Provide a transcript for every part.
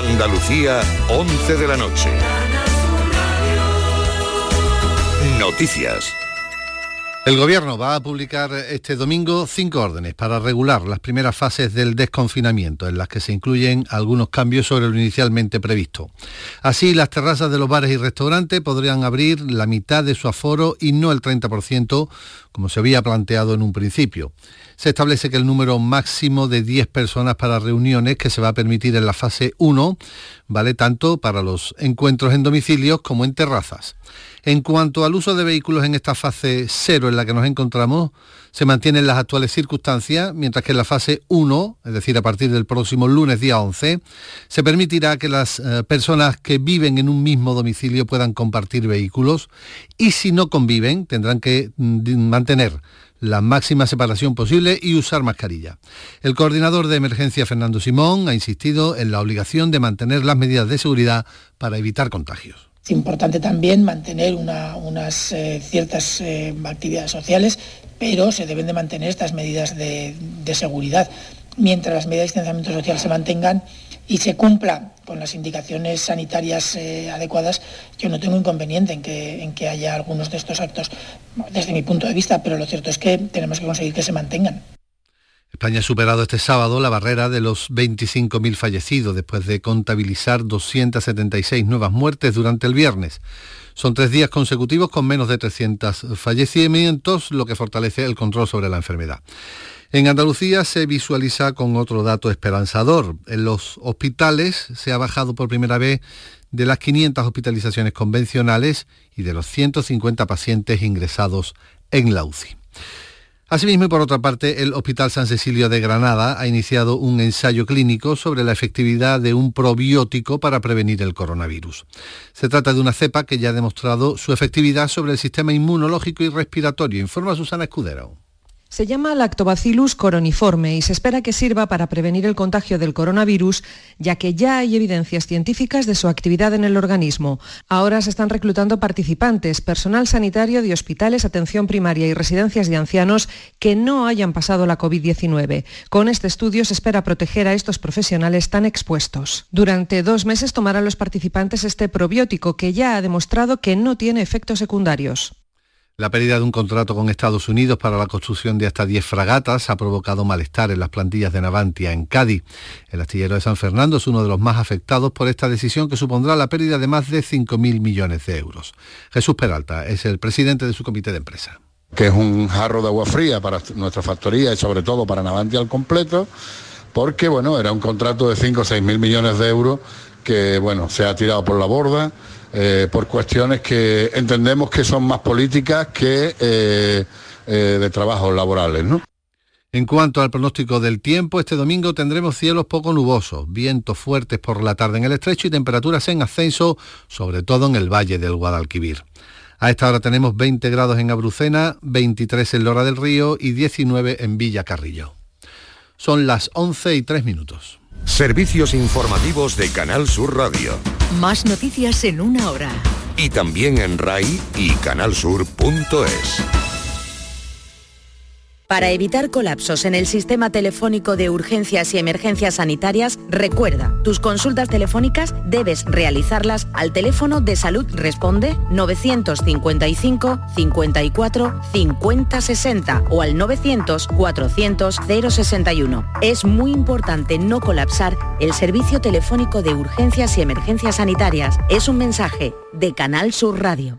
Andalucía, 11 de la noche. Noticias. El Gobierno va a publicar este domingo cinco órdenes para regular las primeras fases del desconfinamiento, en las que se incluyen algunos cambios sobre lo inicialmente previsto. Así, las terrazas de los bares y restaurantes podrían abrir la mitad de su aforo y no el 30%, como se había planteado en un principio. Se establece que el número máximo de 10 personas para reuniones que se va a permitir en la fase 1 vale tanto para los encuentros en domicilios como en terrazas. En cuanto al uso de vehículos en esta fase 0 en la que nos encontramos, se mantienen las actuales circunstancias, mientras que en la fase 1, es decir, a partir del próximo lunes día 11, se permitirá que las eh, personas que viven en un mismo domicilio puedan compartir vehículos y si no conviven tendrán que mm, mantener la máxima separación posible y usar mascarilla. El coordinador de emergencia, Fernando Simón, ha insistido en la obligación de mantener las medidas de seguridad para evitar contagios. Es importante también mantener unas eh, ciertas eh, actividades sociales, pero se deben de mantener estas medidas de, seguridad. Mientras las medidas de distanciamiento social se mantengan y se cumpla con las indicaciones sanitarias eh, adecuadas, yo no tengo inconveniente en que, en que haya algunos de estos actos desde mi punto de vista, pero lo cierto es que tenemos que conseguir que se mantengan. España ha superado este sábado la barrera de los 25.000 fallecidos después de contabilizar 276 nuevas muertes durante el viernes. Son tres días consecutivos con menos de 300 fallecimientos, lo que fortalece el control sobre la enfermedad. En Andalucía se visualiza con otro dato esperanzador. En los hospitales se ha bajado por primera vez de las 500 hospitalizaciones convencionales y de los 150 pacientes ingresados en la UCI. Asimismo, y por otra parte, el Hospital San Cecilio de Granada ha iniciado un ensayo clínico sobre la efectividad de un probiótico para prevenir el coronavirus. Se trata de una cepa que ya ha demostrado su efectividad sobre el sistema inmunológico y respiratorio, informa Susana Escudero. Se llama Lactobacillus coroniforme y se espera que sirva para prevenir el contagio del coronavirus, ya que ya hay evidencias científicas de su actividad en el organismo. Ahora se están reclutando participantes, personal sanitario de hospitales, atención primaria y residencias de ancianos que no hayan pasado la COVID-19. Con este estudio se espera proteger a estos profesionales tan expuestos. Durante dos meses tomarán los participantes este probiótico que ya ha demostrado que no tiene efectos secundarios. La pérdida de un contrato con Estados Unidos para la construcción de hasta 10 fragatas ha provocado malestar en las plantillas de Navantia en Cádiz. El astillero de San Fernando es uno de los más afectados por esta decisión que supondrá la pérdida de más de 5.000 millones de euros. Jesús Peralta es el presidente de su comité de empresa. Que es un jarro de agua fría para nuestra factoría y sobre todo para Navantia al completo, porque bueno, era un contrato de 5 o 6 mil millones de euros que bueno, se ha tirado por la borda eh, por cuestiones que entendemos que son más políticas que eh, eh, de trabajos laborales. ¿no? En cuanto al pronóstico del tiempo, este domingo tendremos cielos poco nubosos, vientos fuertes por la tarde en el estrecho y temperaturas en ascenso, sobre todo en el valle del Guadalquivir. A esta hora tenemos 20 grados en Abrucena, 23 en Lora del Río y 19 en Villa Carrillo. Son las 11 y 3 minutos. Servicios informativos de Canal Sur Radio. Más noticias en una hora. Y también en RAI y canalsur.es. Para evitar colapsos en el sistema telefónico de urgencias y emergencias sanitarias, recuerda, tus consultas telefónicas debes realizarlas al teléfono de Salud Responde 955 54 50 60 o al 900 400 061. Es muy importante no colapsar el servicio telefónico de urgencias y emergencias sanitarias. Es un mensaje de Canal Sur Radio.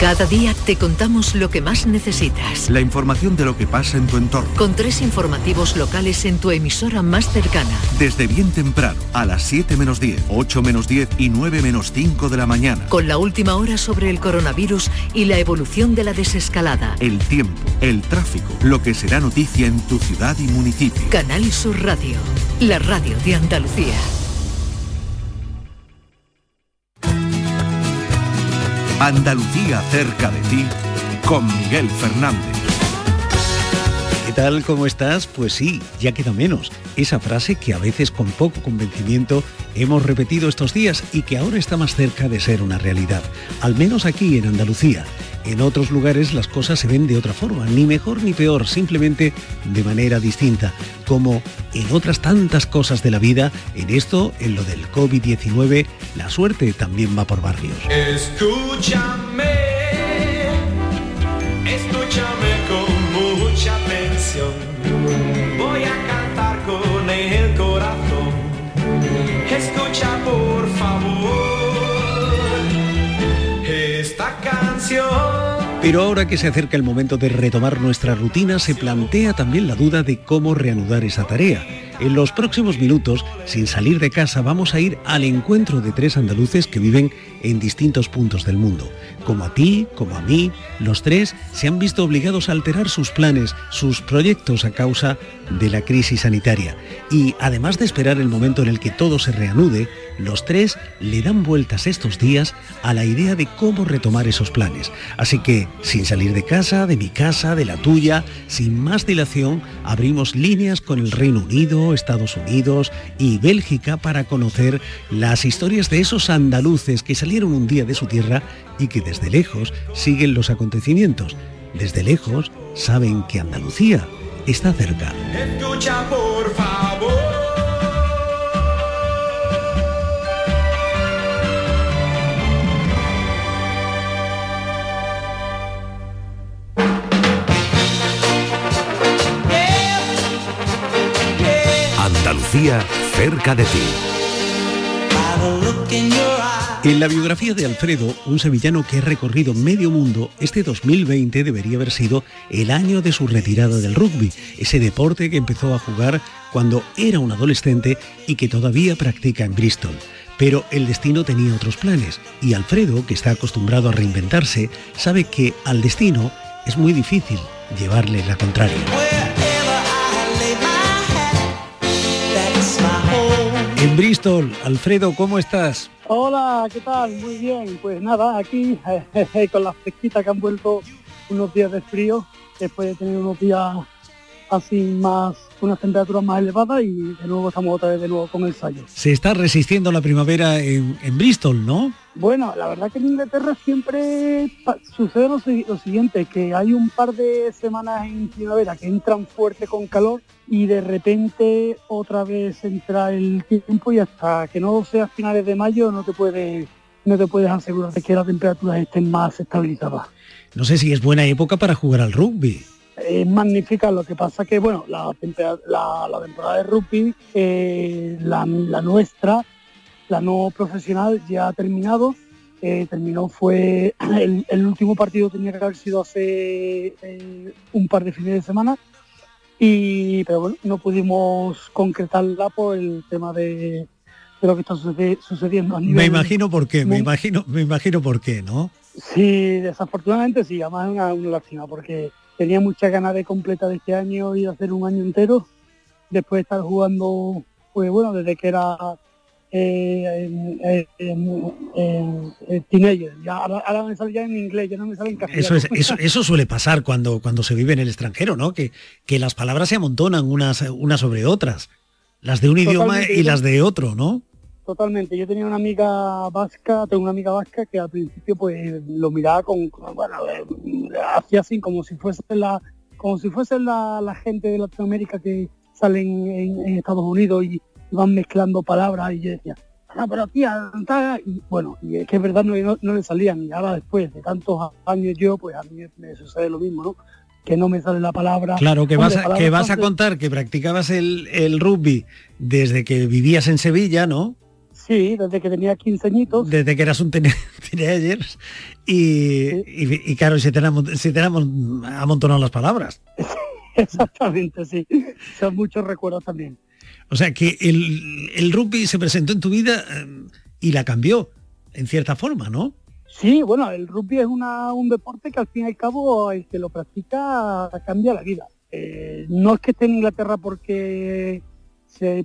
Cada día te contamos lo que más necesitas. La información de lo que pasa en tu entorno. Con tres informativos locales en tu emisora más cercana. Desde bien temprano, a las 7 menos 10, 8 menos 10 y 9 menos 5 de la mañana. Con la última hora sobre el coronavirus y la evolución de la desescalada. El tiempo, el tráfico, lo que será noticia en tu ciudad y municipio. Canal Sur Radio, la radio de Andalucía. Andalucía cerca de ti con Miguel Fernández. ¿Qué tal? ¿Cómo estás? Pues sí, ya queda menos. Esa frase que a veces con poco convencimiento hemos repetido estos días y que ahora está más cerca de ser una realidad. Al menos aquí en Andalucía. En otros lugares las cosas se ven de otra forma, ni mejor ni peor, simplemente de manera distinta. Como en otras tantas cosas de la vida, en esto, en lo del COVID-19, la suerte también va por barrios. Escúchame, escúchame con Voy a cantar con el corazón. Escucha por favor esta canción. Pero ahora que se acerca el momento de retomar nuestra rutina, se plantea también la duda de cómo reanudar esa tarea. En los próximos minutos, sin salir de casa, vamos a ir al encuentro de tres andaluces que viven en distintos puntos del mundo. Como a ti, como a mí, los tres se han visto obligados a alterar sus planes, sus proyectos a causa de la crisis sanitaria. Y además de esperar el momento en el que todo se reanude, los tres le dan vueltas estos días a la idea de cómo retomar esos planes. Así que, sin salir de casa, de mi casa, de la tuya, sin más dilación, abrimos líneas con el Reino Unido, Estados Unidos y Bélgica para conocer las historias de esos andaluces que salieron un día de su tierra y que desde lejos siguen los acontecimientos. Desde lejos saben que Andalucía está cerca. Cerca de ti. En la biografía de Alfredo, un sevillano que ha recorrido medio mundo, este 2020 debería haber sido el año de su retirada del rugby, ese deporte que empezó a jugar cuando era un adolescente y que todavía practica en Bristol. Pero el destino tenía otros planes y Alfredo, que está acostumbrado a reinventarse, sabe que al destino es muy difícil llevarle la contraria. En Bristol, Alfredo, ¿cómo estás? Hola, ¿qué tal? Muy bien. Pues nada, aquí con las fresquitas que han vuelto unos días de frío, después de tener unos días así más, unas temperaturas más elevadas y de nuevo estamos otra vez de nuevo con el ensayo. Se está resistiendo la primavera en, en Bristol, ¿no? Bueno, la verdad que en Inglaterra siempre sucede lo, si- lo siguiente, que hay un par de semanas en primavera que entran fuerte con calor y de repente otra vez entra el tiempo y hasta que no sea finales de mayo no te puedes no te puedes asegurar de que las temperaturas estén más estabilizadas. No sé si es buena época para jugar al rugby. Es magnífica, lo que pasa que bueno, la, tempera- la, la temporada de rugby, eh, la, la nuestra, la no profesional, ya ha terminado. Eh, terminó fue el, el último partido tenía que haber sido hace eh, un par de fines de semana y pero bueno no pudimos concretarla por el tema de, de lo que está sucediendo a nivel Me imagino por qué, me imagino, me imagino por qué, ¿no? Sí, desafortunadamente sí, además es una, una lástima porque tenía muchas ganas de completar este año y de hacer un año entero, después de estar jugando, pues bueno, desde que era eh, en- en- en teenager, ya, ahora, ahora me sale ya en inglés, ya no me sale en castellano. Eso, es, eso, eso suele pasar cuando, cuando se vive en el extranjero, ¿no? Que, que las palabras se amontonan unas, unas sobre otras. Las de un idioma y las de otro, ¿no? Totalmente, yo tenía una amiga vasca, tengo una amiga vasca que al principio pues lo miraba con, bueno, eh, hacía así como si fuese la, como si fuese la, la gente de Latinoamérica que salen en, en Estados Unidos y, van mezclando palabras y yo decía, ah, pero tía, ta", y bueno, y es que es verdad no, no, le salían y ahora después de tantos años yo, pues a mí me sucede lo mismo, ¿no? Que no me sale la palabra. Claro, que vas, a, que vas a contar que practicabas el, el rugby desde que vivías en Sevilla, ¿no? Sí, desde que tenía 15 añitos. Desde que eras un teenager y, y, y claro, se te, han, se te han amont- amontonado las palabras. Exactamente, sí. Son muchos recuerdos también. O sea que el, rugby se presentó en tu vida eh, y la cambió, en cierta forma, ¿no? Sí, bueno, el rugby es una, un deporte que al fin y al cabo el que lo practica cambia la vida. Eh, no es que esté en Inglaterra porque,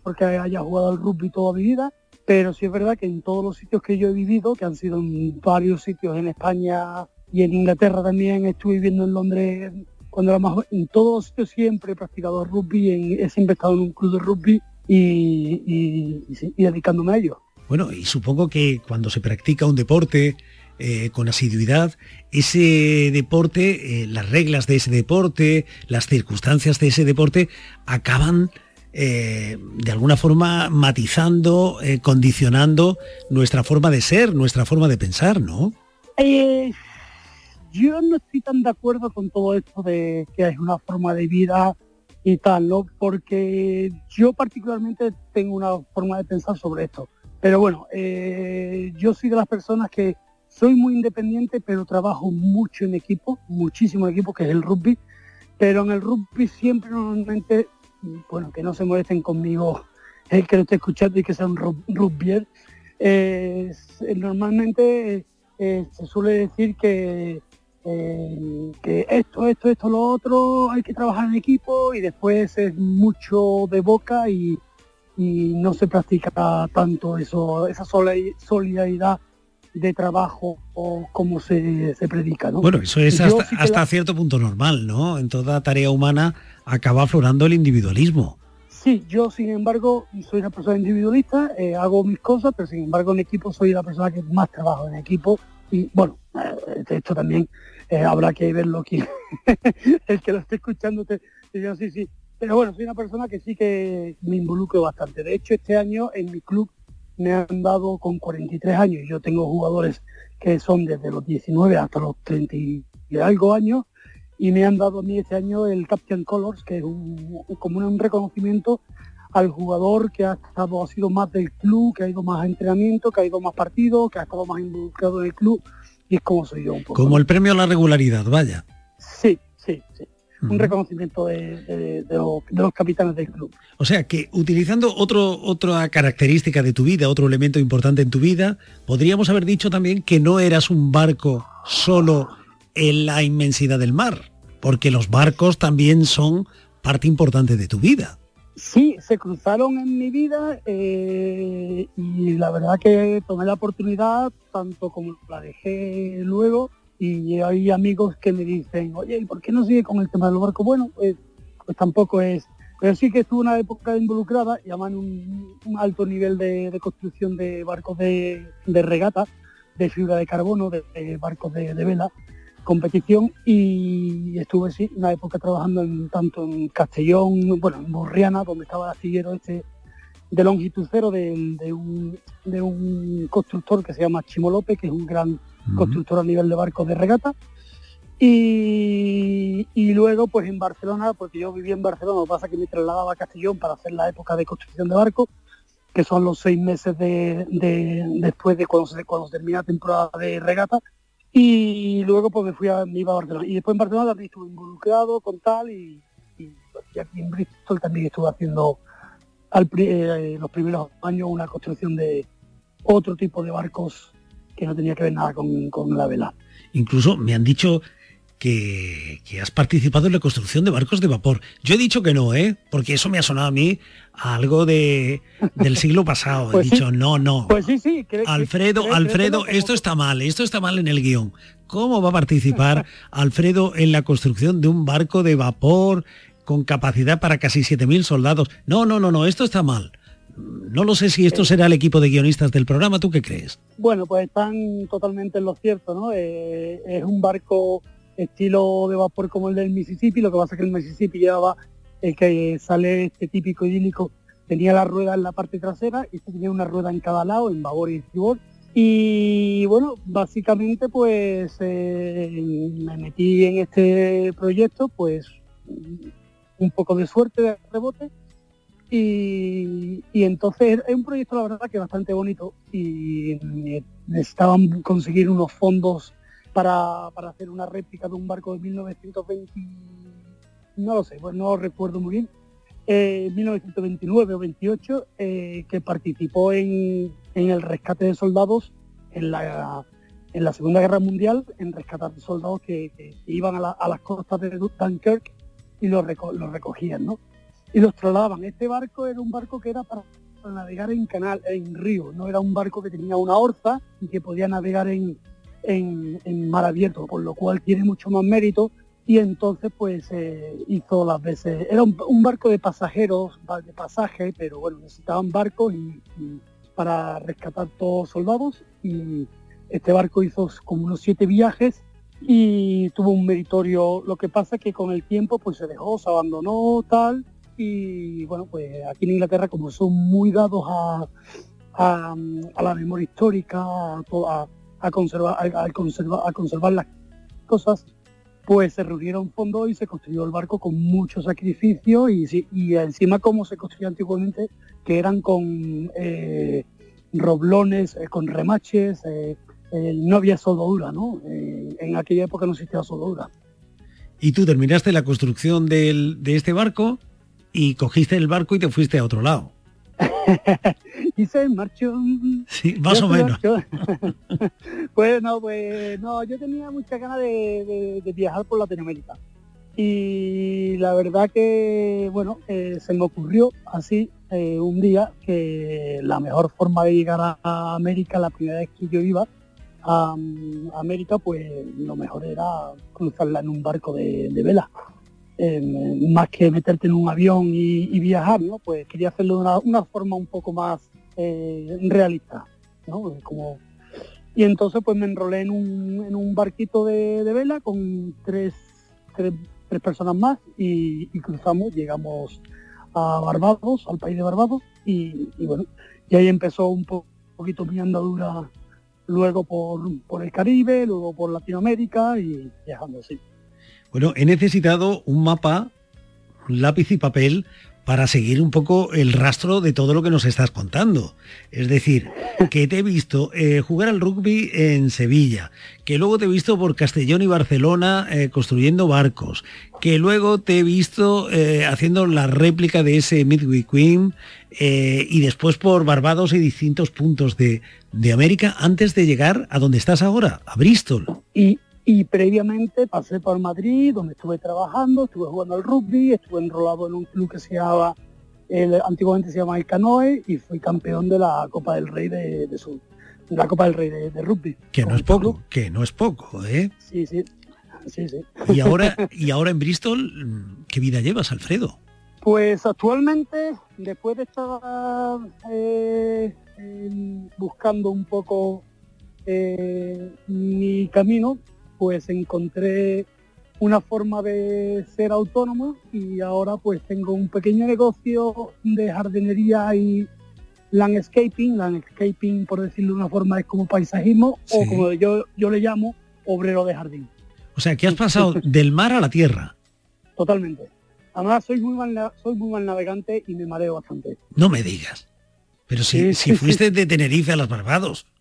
porque haya jugado al rugby toda mi vida, pero sí es verdad que en todos los sitios que yo he vivido, que han sido en varios sitios en España y en Inglaterra también, estuve viviendo en Londres cuando era más joven, en todos los sitios siempre he practicado rugby, en- he siempre estado en un club de rugby y, y- dedicándome a ello. Bueno, y supongo que cuando se practica un deporte eh, con asiduidad, ese deporte, eh, las reglas de ese deporte, las circunstancias de ese deporte acaban eh, de alguna forma matizando, condicionando nuestra forma de ser, nuestra forma de pensar, ¿no? Eh, yo no estoy tan de acuerdo con todo esto de que es una forma de vida y tal, ¿no? Porque yo particularmente tengo una forma de pensar sobre esto. Pero bueno, eh, yo soy de las personas que soy muy independiente, pero trabajo mucho en equipo, muchísimo en equipo, que es el rugby. Pero en el rugby siempre normalmente, bueno, que no se molesten conmigo el que lo esté escuchando y que sea un ru- rugbyer, eh, normalmente eh, se suele decir que, eh, que esto, esto, esto, lo otro, hay que trabajar en equipo y después es mucho de boca y, y no se practica tanto eso, esa soli- solidaridad de trabajo o como se, se predica. ¿no? Bueno, eso es hasta, sí hasta la- cierto punto normal, ¿no? En toda tarea humana acaba aflorando el individualismo. Sí, yo sin embargo soy una persona individualista, eh, hago mis cosas, pero sin embargo en equipo soy la persona que más trabajo en equipo y bueno, eh, esto también eh, habrá que verlo aquí, el que lo esté escuchando te diga sí, sí, pero bueno, soy una persona que sí que me involucro bastante. De hecho, este año en mi club me han dado con 43 años, yo tengo jugadores que son desde los 19 hasta los 30 y algo años, y me han dado a mí este año el Captain Colors, que es como un reconocimiento al jugador que ha estado, ha sido más del club, que ha ido más a entrenamiento, que ha ido más partidos, que ha estado más involucrado en el club, y es como soy yo un poco. Como el premio a la regularidad, vaya. Sí, sí, sí. Un reconocimiento de, de- de los, de los capitanes del club. O sea que utilizando otro, otra característica de tu vida, otro elemento importante en tu vida, podríamos haber dicho también que no eras un barco solo en la inmensidad del mar, porque los barcos también son parte importante de tu vida. Sí, se cruzaron en mi vida eh, y la verdad que tomé la oportunidad, tanto como la dejé luego, y hay amigos que me dicen, oye, ¿y por qué no sigue con el tema del barco? Bueno, pues, pues tampoco es, pero sí que estuve una época involucrada, y además en un, alto nivel de, construcción de barcos de, regata, de fibra de carbono, de, barcos de vela, competición y estuve sí una época trabajando en, tanto en Castellón, bueno, en Borriana, donde estaba el astillero este de longitud cero de, de un, de un constructor que se llama Chimo López, que es un gran constructor a nivel de barcos de regata. Y, y luego pues en Barcelona, porque yo vivía en Barcelona, lo que pasa es que me trasladaba a Castellón para hacer la época de construcción de barcos, que son los seis meses de, de- después de cuando se, cuando se termina la temporada de regata. Y luego pues me fui a, me iba a Barcelona. Y después en Barcelona también estuve involucrado con tal y, aquí en Bristol también estuve haciendo al eh, los primeros años una construcción de otro tipo de barcos que no tenía que ver nada con, con la vela. Incluso me han dicho que, que has participado en la construcción de barcos de vapor. Yo he dicho que no, ¿eh? Porque eso me ha sonado a mí a algo de, del siglo pasado. Pues he sí. dicho, no, no. Pues sí, sí. Alfredo, Alfredo, esto está mal, esto está mal en el guion. ¿Cómo va a participar Alfredo en la construcción de un barco de vapor con capacidad para casi 7.000 soldados? No, no, no, no, esto está mal. No lo sé si esto será el equipo de guionistas del programa, ¿tú qué crees? Bueno, pues están totalmente en lo cierto, ¿no? Eh, es un barco estilo de vapor como el del Mississippi, lo que pasa es que el Mississippi llevaba el que sale este típico idílico, tenía la rueda en la parte trasera y este tenía una rueda en cada lado, en babor y estribor. Y bueno, básicamente pues eh, me metí en este proyecto, pues un poco de suerte de rebote y, y entonces es un proyecto la verdad que bastante bonito y eh, necesitaban conseguir unos fondos para, para hacer una réplica de un barco de 1920, no lo sé, pues no recuerdo muy bien, eh, 1929 o 28, eh, que participó en, en el rescate de soldados en la, en la Segunda Guerra Mundial, en rescatar soldados que, iban a, la- a las costas de Dunkirk y los, reco- los recogían, ¿no? y los trasladaban. Este barco era un barco que era para navegar en canal, en río, no era un barco que tenía una orza y que podía navegar en, en, mar abierto, por lo cual tiene mucho más mérito. Y entonces pues eh, hizo las veces, era un, barco de pasajeros, de pasaje, pero bueno, necesitaban barcos y, para rescatar todos soldados. Y este barco hizo como unos siete viajes y tuvo un meritorio, lo que pasa que con el tiempo pues se dejó, se abandonó tal. Y bueno pues aquí en Inglaterra como son muy dados a, a, la memoria histórica, a- a conservar, a, conservar, a conservar las cosas, pues se reunieron fondos y se construyó el barco con mucho sacrificio y, y encima como se construía antiguamente, que eran con eh, roblones, eh, con remaches, eh, eh, no había soldadura, ¿no? En aquella época no existía soldadura. Y tú terminaste la construcción del- de este barco y cogiste el barco y te fuiste a otro lado. y se marchó. Sí, más o menos. pues no, pues no, yo tenía mucha ganas de, de- de viajar por Latinoamérica. Y la verdad que, bueno, eh, se me ocurrió así eh, un día que la mejor forma de llegar a, a América, la primera vez que yo iba a, mm, América, pues lo mejor era cruzarla en un barco de, de vela. Eh, más que meterte en un avión y, viajar, ¿no? Pues quería hacerlo de una, forma un poco más eh, realista, ¿no? Y entonces pues me enrolé en un, barquito de, vela con tres, personas más y, cruzamos, llegamos a Barbados, al país de Barbados, y, bueno, y ahí empezó un po- poquito mi andadura luego por el Caribe, luego por Latinoamérica y viajando así. Bueno, he necesitado un mapa, un lápiz y papel para seguir un poco el rastro de todo lo que nos estás contando. Es decir, que te he visto eh, jugar al rugby en Sevilla, que luego te he visto por Castellón y Barcelona eh, construyendo barcos, que luego te he visto eh, haciendo la réplica de ese Midway Queen y después por Barbados y distintos puntos de, de América antes de llegar a donde estás ahora, a Bristol. Y, y previamente pasé por Madrid, donde estuve trabajando, estuve jugando al rugby, estuve enrolado en un club que se llamaba, el- antiguamente se llama el Canoe, y fui campeón de la Copa del Rey de, de su, de la Copa del Rey de, de rugby. Que no es poco, que no es poco, ¿eh? Sí, sí, sí, sí. Y ahora, y ahora en Bristol, ¿qué vida llevas, Alfredo? Pues actualmente, después de estar eh, buscando un poco eh, mi camino, pues encontré una forma de ser autónomo y ahora pues tengo un pequeño negocio de jardinería y landscaping, landscaping por decirlo de una forma es como paisajismo o Sí. como yo, yo le llamo obrero de jardín. O sea, que has pasado del mar a la tierra. Totalmente. Además soy muy mal, soy muy mal navegante y me mareo bastante. No me digas. Pero si, Sí, si sí, fuiste de Tenerife a las Barbados.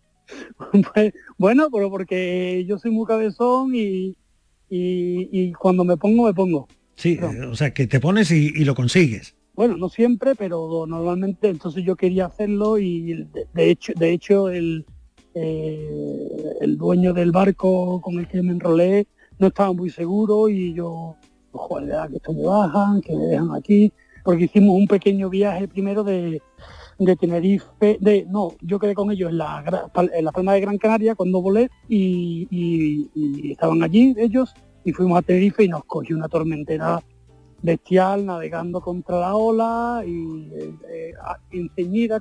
Pues, bueno, pero porque yo soy muy cabezón y, y, y cuando me pongo, me pongo. Sí, No. eh, o sea, que te pones y, y lo consigues. Bueno, no siempre, pero normalmente entonces yo quería hacerlo y de, de hecho, de hecho el, eh, el dueño del barco con el que me enrolé no estaba muy seguro y yo, joder, que esto me bajan, que me dejan aquí, porque hicimos un pequeño viaje primero de, de Tenerife, de no, yo quedé con ellos en la, en la Palma de Gran Canaria cuando volé y, y- estaban allí ellos y fuimos a Tenerife y nos cogió una tormentera bestial navegando contra la ola y eh,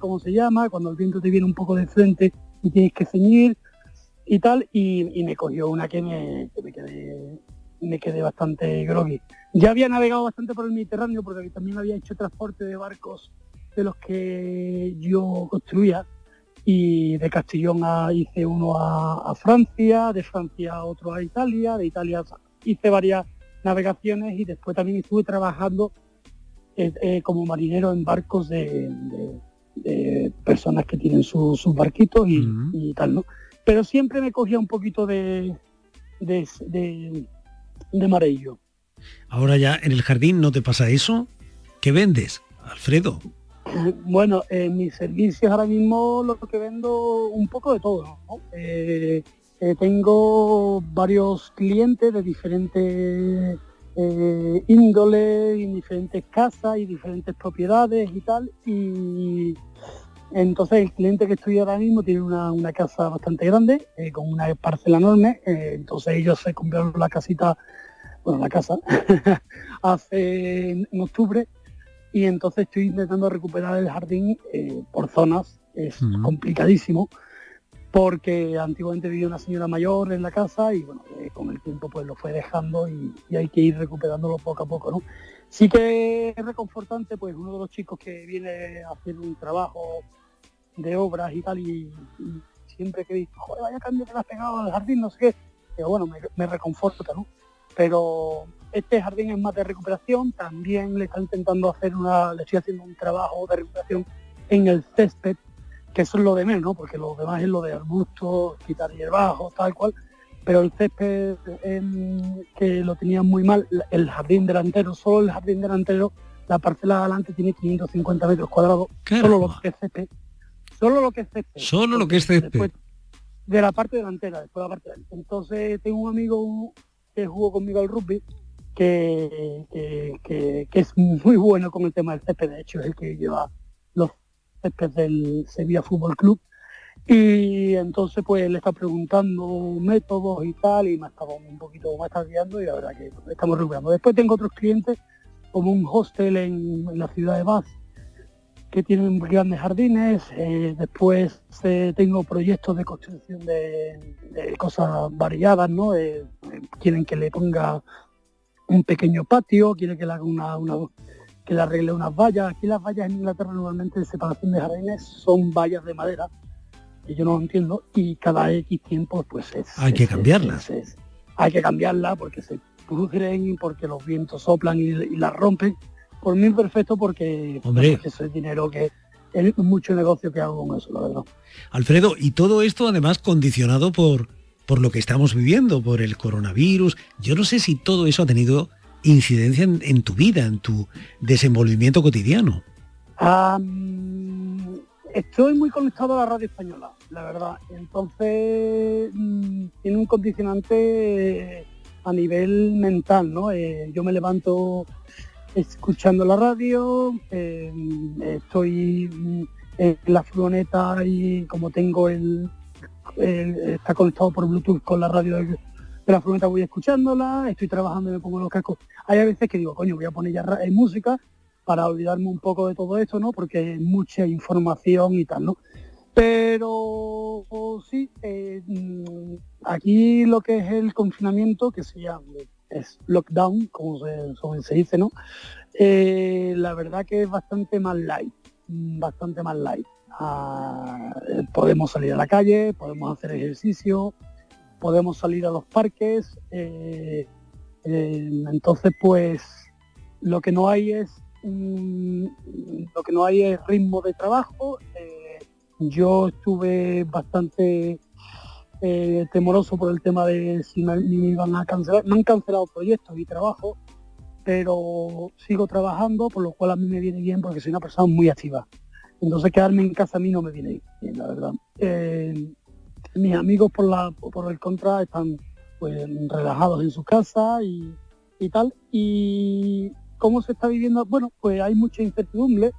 como se llama, cuando el viento te viene un poco de frente y tienes que ceñir y tal, y, y me cogió una que me, que me quedé me quedé bastante groggy. Ya había navegado bastante por el Mediterráneo porque también había hecho transporte de barcos de los que yo construía y de Castellón a- hice uno a, a Francia, de Francia otro a Italia, de Italia hice varias navegaciones y después también estuve trabajando eh, eh, como marinero en barcos de, de- de personas que tienen su- sus barquitos y, y tal, ¿no? Pero siempre me cogía un poquito de, de, de, de marello. Ahora ya en el jardín no te pasa eso. ¿Qué vendes, Alfredo? Bueno, en mis servicios ahora mismo lo que vendo un poco de todo. Eh, eh, tengo varios clientes de diferentes eh, índole, en diferentes casas y diferentes propiedades y tal. Y entonces el cliente que estoy ahora mismo tiene una, una casa bastante grande, eh, con una parcela enorme. eh, entonces ellos se compraron la casita, bueno, la casa, hace en octubre. Y entonces estoy intentando recuperar el jardín eh, por zonas. Es complicadísimo porque antiguamente vivía una señora mayor en la casa y bueno, eh, con el tiempo pues lo fue dejando y, y hay que ir recuperándolo poco a poco, ¿no? Sí que es reconfortante, pues uno de los chicos que viene a hacer un trabajo de obras y tal y, y siempre que dice, joder, vaya cambio que le has pegado al jardín, no sé qué, pero bueno, me, me reconforta, ¿no? Pero este jardín es más de recuperación, también le está intentando hacer una, le estoy haciendo un trabajo de recuperación en el césped, que eso es lo de menos, ¿no? Porque lo demás es lo de arbustos, quitar hierbajos, tal cual. Pero el césped em, que lo tenía muy mal, el jardín delantero, solo el jardín delantero, la parcela de adelante tiene 550 metros cuadrados, solo lo que es césped. Solo lo que es césped. Solo lo que es césped. Después, de la parte delantera, después de la parte delantera. Entonces tengo un amigo que jugó conmigo al rugby que, que, que- es muy bueno con el tema del césped, de hecho es el que lleva los céspedes del Sevilla Fútbol Club. Y entonces pues le está preguntando métodos y tal, y me ha estado un poquito más guiando y la verdad que estamos recuperando. Después tengo otros clientes, como un hostel en, la ciudad de Bath, que tienen grandes jardines. eh, después eh, tengo proyectos de construcción de, de cosas variadas, ¿no? Eh, eh, quieren que le ponga un pequeño patio, quieren que le haga una, una- que le arregle unas vallas. Aquí las vallas en Inglaterra normalmente de separación de jardines son vallas de madera, que yo no lo entiendo, y cada X tiempo pues es... Hay que cambiarlas. es- es- hay que cambiarla porque se pudren y porque los vientos soplan y, y las rompen. Por mí perfecto porque, Hombre. eso es dinero que es mucho negocio que hago con eso, la verdad. Alfredo, y todo esto además condicionado por, por lo que estamos viviendo, por el coronavirus. Yo no sé si todo eso ha tenido incidencia en, tu vida, en tu desenvolvimiento cotidiano. Estoy muy conectado a la radio española, la verdad. Entonces mm, tiene un condicionante eh, a nivel mental, ¿no? Eh, yo me levanto escuchando la radio, eh, estoy mm, en la furgoneta y como tengo el, está conectado por Bluetooth con la radio de, la furgoneta voy escuchándola, estoy trabajando y me pongo los cascos. Hay veces que digo, coño, voy a poner ya eh, música para olvidarme un poco de todo esto, ¿no? Porque hay mucha información y tal, ¿no? Pero sí, eh, mm, aquí lo que es el confinamiento, que se llama, es lockdown, como se, como se dice, ¿no? Eh, la verdad que es bastante más light, mm, bastante más light. Ah, podemos salir a la calle, podemos hacer ejercicio, podemos salir a los parques, eh, eh, entonces pues lo que no hay es lo que no hay es ritmo de trabajo. eh, yo estuve bastante temoroso por el tema de si me, me iban a cancelar. Me han cancelado proyectos y trabajo, pero sigo trabajando, por lo cual a mí me viene bien porque soy una persona muy activa. Entonces quedarme en casa a mí no me viene bien, la verdad. Eh, mis amigos por la por el contra están pues relajados en su casa y, y tal. Y cómo se está viviendo, bueno, pues hay mucha incertidumbre,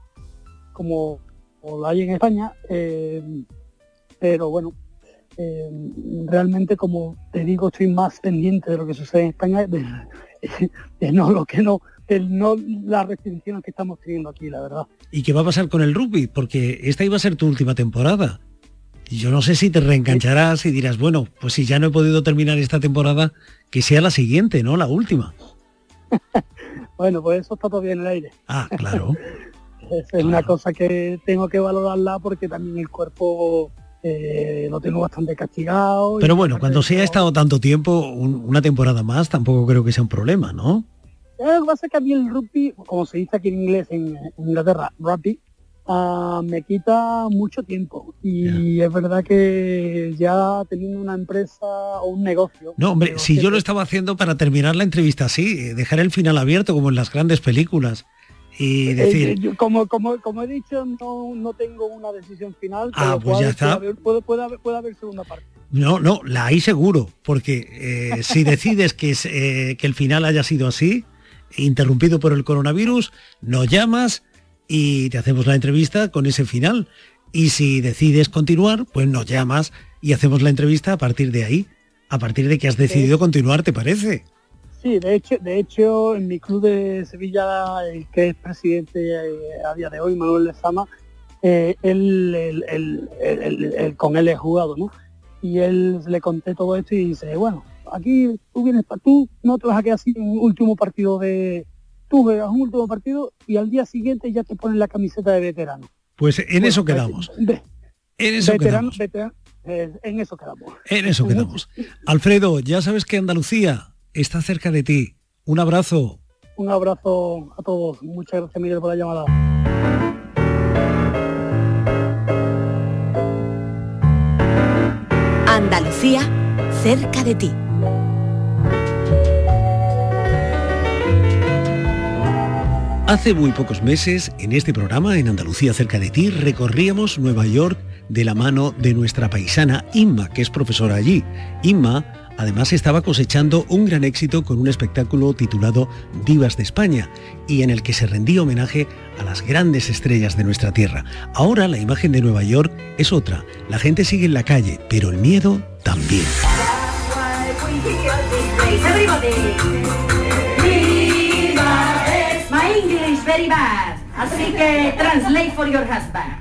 como, como la hay en España, eh, pero bueno, eh, realmente como te digo, estoy más pendiente de lo que sucede en España, de, de no lo que no, de no las restricciones que estamos teniendo aquí, la verdad. ¿Y qué va a pasar con el rugby? Porque esta iba a ser tu última temporada. Y yo no sé si te reengancharás y dirás, bueno, pues si ya no he podido terminar esta temporada, que sea la siguiente, ¿no? La última. Bueno, pues eso está todavía en el aire. Ah, claro. Es, una cosa que tengo que valorarla porque también el cuerpo eh, lo tengo bastante castigado. Pero bueno, cuando se ha estado tanto tiempo, un- una temporada más, tampoco creo que sea un problema, ¿no? Eh, Lo que pasa es que a mí el rugby, como se dice aquí en inglés en, en Inglaterra, rugby, ah, me quita mucho tiempo. Y es verdad que ya teniendo una empresa o un negocio. No, hombre, si yo lo estaba haciendo para terminar la entrevista así, eh, dejar el final abierto como en las grandes películas y eh, decir, yo- como, como, como he dicho, no, no tengo una decisión final. Ah, pues cual ya está. Puede haber, puede, puede haber, puede haber segunda parte. No, no, la hay seguro, porque eh, si decides que, eh, que el final haya sido así, interrumpido por el coronavirus, nos llamas y te hacemos la entrevista con ese final. Y si decides continuar, pues nos llamas y hacemos la entrevista a partir de ahí, a partir de que has decidido continuar, ¿te parece? Sí, de hecho, de hecho, en mi club de Sevilla, el que es presidente eh, a día de hoy, Manuel Lezama, eh, él, él- él- él- él- con él he jugado, ¿no? Y él le conté todo esto y dice, bueno, aquí tú vienes para tú, no te vas a quedar sin un último partido de... Tú juegas un último partido y al día siguiente ya te ponen la camiseta de veterano. Pues en Bueno, eso ve- quedamos. En eso veterano, quedamos. veterano, eh, en eso quedamos. En eso quedamos. Alfredo, ya sabes que Andalucía está cerca de ti. Un abrazo. Un abrazo a todos. Muchas gracias, Miguel, por la llamada. Andalucía, cerca de ti. Hace muy pocos meses, en este programa, en Andalucía cerca de ti, recorríamos Nueva York de la mano de nuestra paisana Inma, que es profesora allí. Inma, además, estaba cosechando un gran éxito con un espectáculo titulado Divas de España, y en el que se rendía homenaje a las grandes estrellas de nuestra tierra. Ahora la imagen de Nueva York es otra. La gente sigue en la calle, pero el miedo también. Very bad. Así que translate for your husband.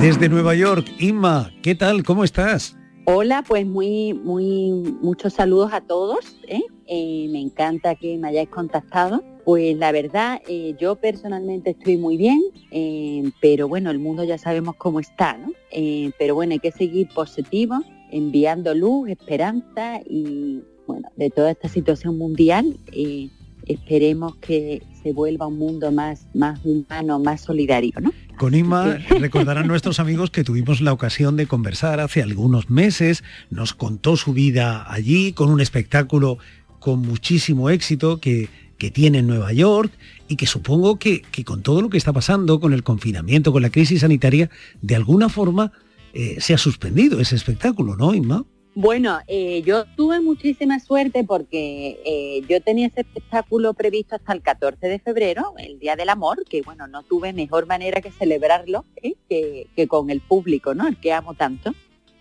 Desde Nueva York, Inma, ¿qué tal? ¿Cómo estás? Hola, pues muy, muy, muchos saludos a todos. ¿eh? Eh, me encanta que me hayáis contactado. Pues la verdad, eh, yo personalmente estoy muy bien, eh, pero bueno, el mundo ya sabemos cómo está, ¿no? Eh, pero bueno, hay que seguir positivo, enviando luz, esperanza y bueno, de toda esta situación mundial, eh, esperemos que se vuelva un mundo más, más humano, más solidario, ¿no? Con Inma recordarán nuestros amigos que tuvimos la ocasión de conversar hace algunos meses, nos contó su vida allí con un espectáculo con muchísimo éxito que, que tiene en Nueva York y que supongo que, que con todo lo que está pasando, con el confinamiento, con la crisis sanitaria, de alguna forma eh, se ha suspendido ese espectáculo, ¿no, Inma? Bueno, eh, yo tuve muchísima suerte porque eh, yo tenía ese espectáculo previsto hasta el 14 de febrero, el Día del Amor, que bueno, no tuve mejor manera que celebrarlo ¿eh? que, con el público, ¿no? El que amo tanto.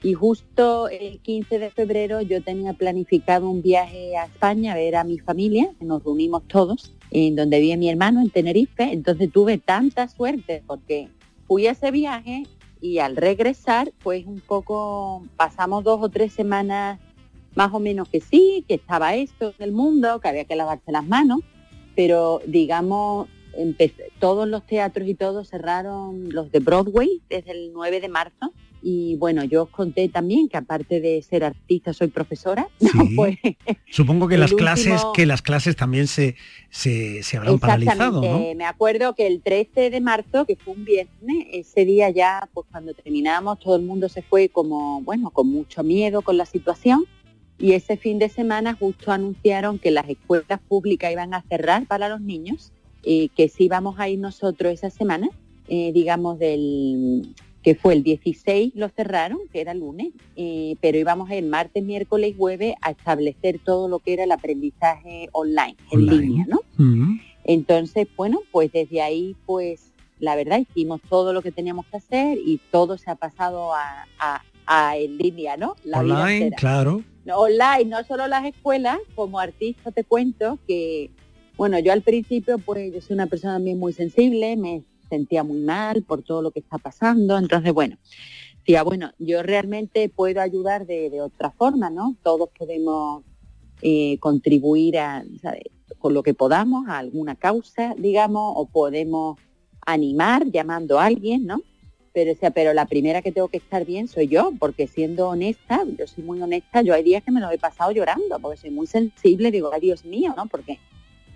Y justo el 15 de febrero yo tenía planificado un viaje a España a ver a mi familia, nos reunimos todos, en donde vi a mi hermano en Tenerife. Entonces tuve tanta suerte porque fui a ese viaje y al regresar, pues un poco pasamos dos o tres semanas más o menos que sí, que estaba esto en el mundo, que había que lavarse las manos, pero digamos, todos los teatros y todos cerraron los de Broadway desde el 9 de marzo. Y bueno, yo os conté también que aparte de ser artista soy profesora. Sí. Pues, Supongo que las clases, que las clases también se, se, se habrán paralizado. Me acuerdo que el 13 de marzo, que fue un viernes, ese día ya, pues cuando terminamos, todo el mundo se fue como, bueno, con mucho miedo con la situación. Y ese fin de semana justo anunciaron que las escuelas públicas iban a cerrar para los niños, y que sí íbamos a ir nosotros esa semana, eh, digamos del que fue el 16 lo cerraron, que era lunes, eh, pero íbamos ir martes, miércoles y jueves a establecer todo lo que era el aprendizaje online, en línea, ¿no? Entonces, bueno, pues desde ahí, pues la verdad, hicimos todo lo que teníamos que hacer y todo se ha pasado a, a- a en línea, ¿no? La Online, claro. No, Online, no solo las escuelas, como artista te cuento que, bueno, yo al principio, pues yo soy una persona también muy sensible, me sentía muy mal por todo lo que está pasando, entonces, bueno, decía, bueno, yo realmente puedo ayudar de, otra forma, ¿no? Todos podemos eh, contribuir a, con lo que podamos a alguna causa, digamos, o podemos animar llamando a alguien, ¿no? Pero, o sea, pero la primera que tengo que estar bien soy yo, porque siendo honesta, yo soy muy honesta, yo hay días que me los he pasado llorando, porque soy muy sensible, digo, ay Dios mío, ¿no? Porque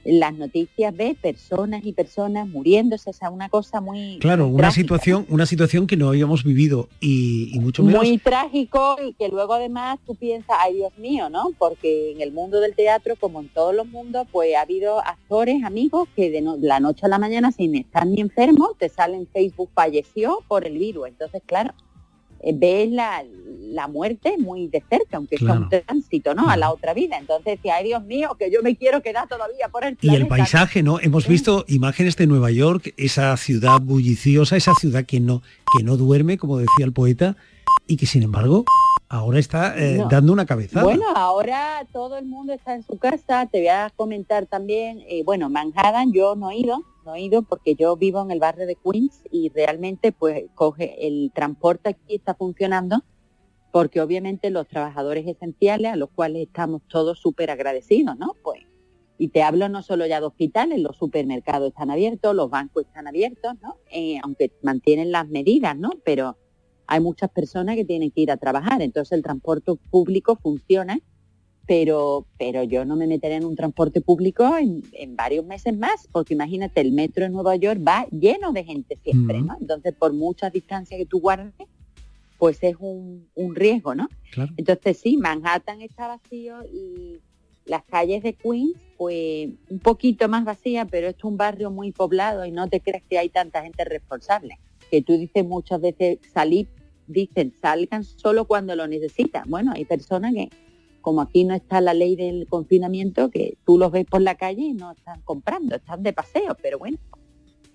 las noticias ve personas y personas muriéndose, o sea, una cosa muy Claro, una trágica. situación, una situación que no habíamos vivido y, y mucho menos muy trágico y que luego además tú piensas, ay Dios mío, ¿no? Porque en el mundo del teatro, como en todos los mundos, pues ha habido actores, amigos, que de no- la noche a la mañana, sin estar ni enfermos, te salen Facebook falleció por el virus. Entonces, claro, ves la, la muerte muy de cerca, aunque sea un tránsito, ¿no? A la otra vida. Entonces decía, ay Dios mío, que yo me quiero quedar todavía por el Y el paisaje, ¿no? Hemos visto imágenes de Nueva York, esa ciudad bulliciosa, esa ciudad que no, que no duerme, como decía el poeta, y que sin embargo ahora está eh, dando una cabeza. Bueno, ahora todo el mundo está en su casa. Te voy a comentar también, eh, bueno, Manhattan yo no he ido, no he ido porque yo vivo en el barrio de Queens y realmente pues coge el transporte aquí está funcionando porque obviamente los trabajadores esenciales a los cuales estamos todos súper agradecidos, ¿no? Pues y te hablo no solo ya de hospitales, los supermercados están abiertos, los bancos están abiertos, ¿no? Eh, aunque mantienen las medidas, ¿no? Pero hay muchas personas que tienen que ir a trabajar, entonces el transporte público funciona, pero, pero yo no me meteré en un transporte público en, varios meses más, porque imagínate, el metro en Nueva York va lleno de gente siempre, ¿no? Entonces, por mucha distancia que tú guardes, pues es un, riesgo, ¿no? Entonces, sí, Manhattan está vacío y las calles de Queens, pues un poquito más vacía, pero es un barrio muy poblado y no te crees que hay tanta gente responsable que tú dices muchas veces salir, dicen salgan solo cuando lo necesitan. Bueno, hay personas que, como aquí no está la ley del confinamiento, que tú los ves por la calle y no están comprando, están de paseo, pero bueno,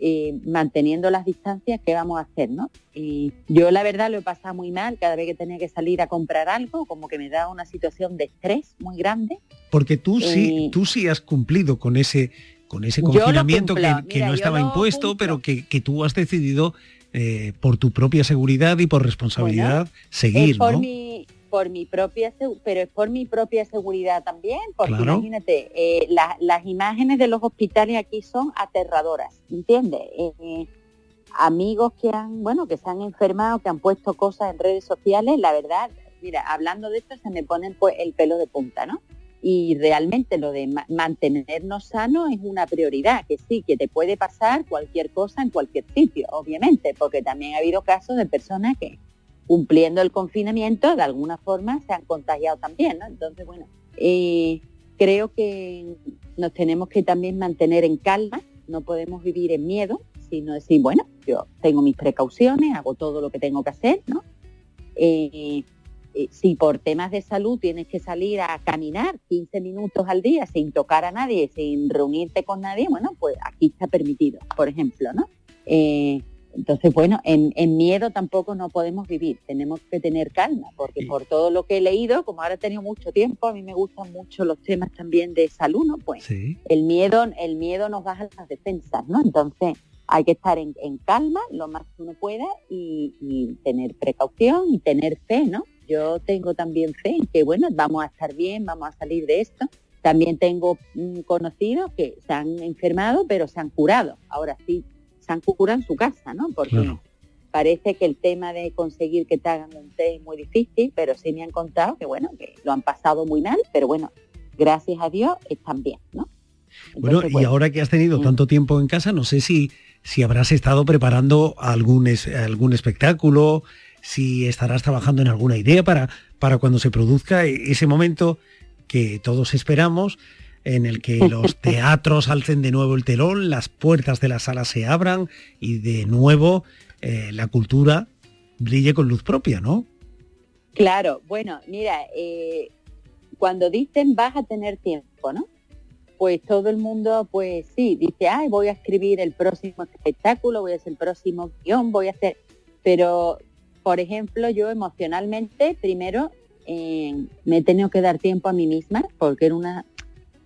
eh, manteniendo las distancias, ¿qué vamos a hacer? ¿no? Y yo la verdad lo he pasado muy mal cada vez que tenía que salir a comprar algo, como que me da una situación de estrés muy grande. Porque tú sí, eh, tú sí has cumplido con ese con ese confinamiento que, no estaba impuesto, pero que, que, tú has decidido eh, por tu propia seguridad y por responsabilidad seguir, por Mi, por mi propia, pero es por mi propia seguridad también, porque imagínate, eh, las imágenes de los hospitales aquí son aterradoras, ¿entiendes? Eh, amigos que han, bueno, que se han enfermado, que han puesto cosas en redes sociales, la verdad, mira, hablando de esto se me pone pues, el pelo de punta, ¿no? y realmente lo de mantenernos sanos es una prioridad, que sí, que te puede pasar cualquier cosa en cualquier sitio, obviamente, porque también ha habido casos de personas que cumpliendo el confinamiento de alguna forma se han contagiado también, ¿no? Entonces, bueno, eh, creo que nos tenemos que también mantener en calma, no podemos vivir en miedo, sino decir, bueno, yo tengo mis precauciones, hago todo lo que tengo que hacer, ¿no? Eh, eh, si por temas de salud tienes que salir a caminar 15 minutos al día sin tocar a nadie, sin reunirte con nadie, bueno, pues aquí está permitido, por ejemplo, ¿no? Entonces, bueno, en, miedo tampoco no podemos vivir, tenemos que tener calma, porque por todo lo que he leído, como ahora he tenido mucho tiempo, a mí me gustan mucho los temas también de salud, ¿no? Pues el miedo, el miedo nos baja las defensas, ¿no? Entonces, hay que estar en, calma lo más que uno pueda y, y, tener precaución y tener fe, ¿no? yo tengo también fe en que, bueno, vamos a estar bien, vamos a salir de esto. También tengo conocidos que se han enfermado, pero se han curado. Ahora sí, han curado en su casa, ¿no? Porque parece que el tema de conseguir que te hagan un té es muy difícil, pero sí me han contado que, bueno, que lo han pasado muy mal, pero bueno, gracias a Dios están bien, ¿no? bueno, y ahora que has tenido tanto tiempo en casa, no sé si, si habrás estado preparando algún, algún espectáculo, si estarás trabajando en alguna idea para, para cuando se produzca e-, ese momento que todos esperamos, en el que los teatros alcen de nuevo el telón, las puertas de la sala se abran y de nuevo eh, la cultura brille con luz propia, ¿no? Claro, bueno, mira, eh, cuando dicen vas a tener tiempo, ¿no? Pues todo el mundo, pues sí, dice, ay, voy a escribir el próximo espectáculo, voy a hacer el próximo guion, voy a hacer... Pero por ejemplo, yo emocionalmente, primero, eh, me he tenido que dar tiempo a mí misma porque era una,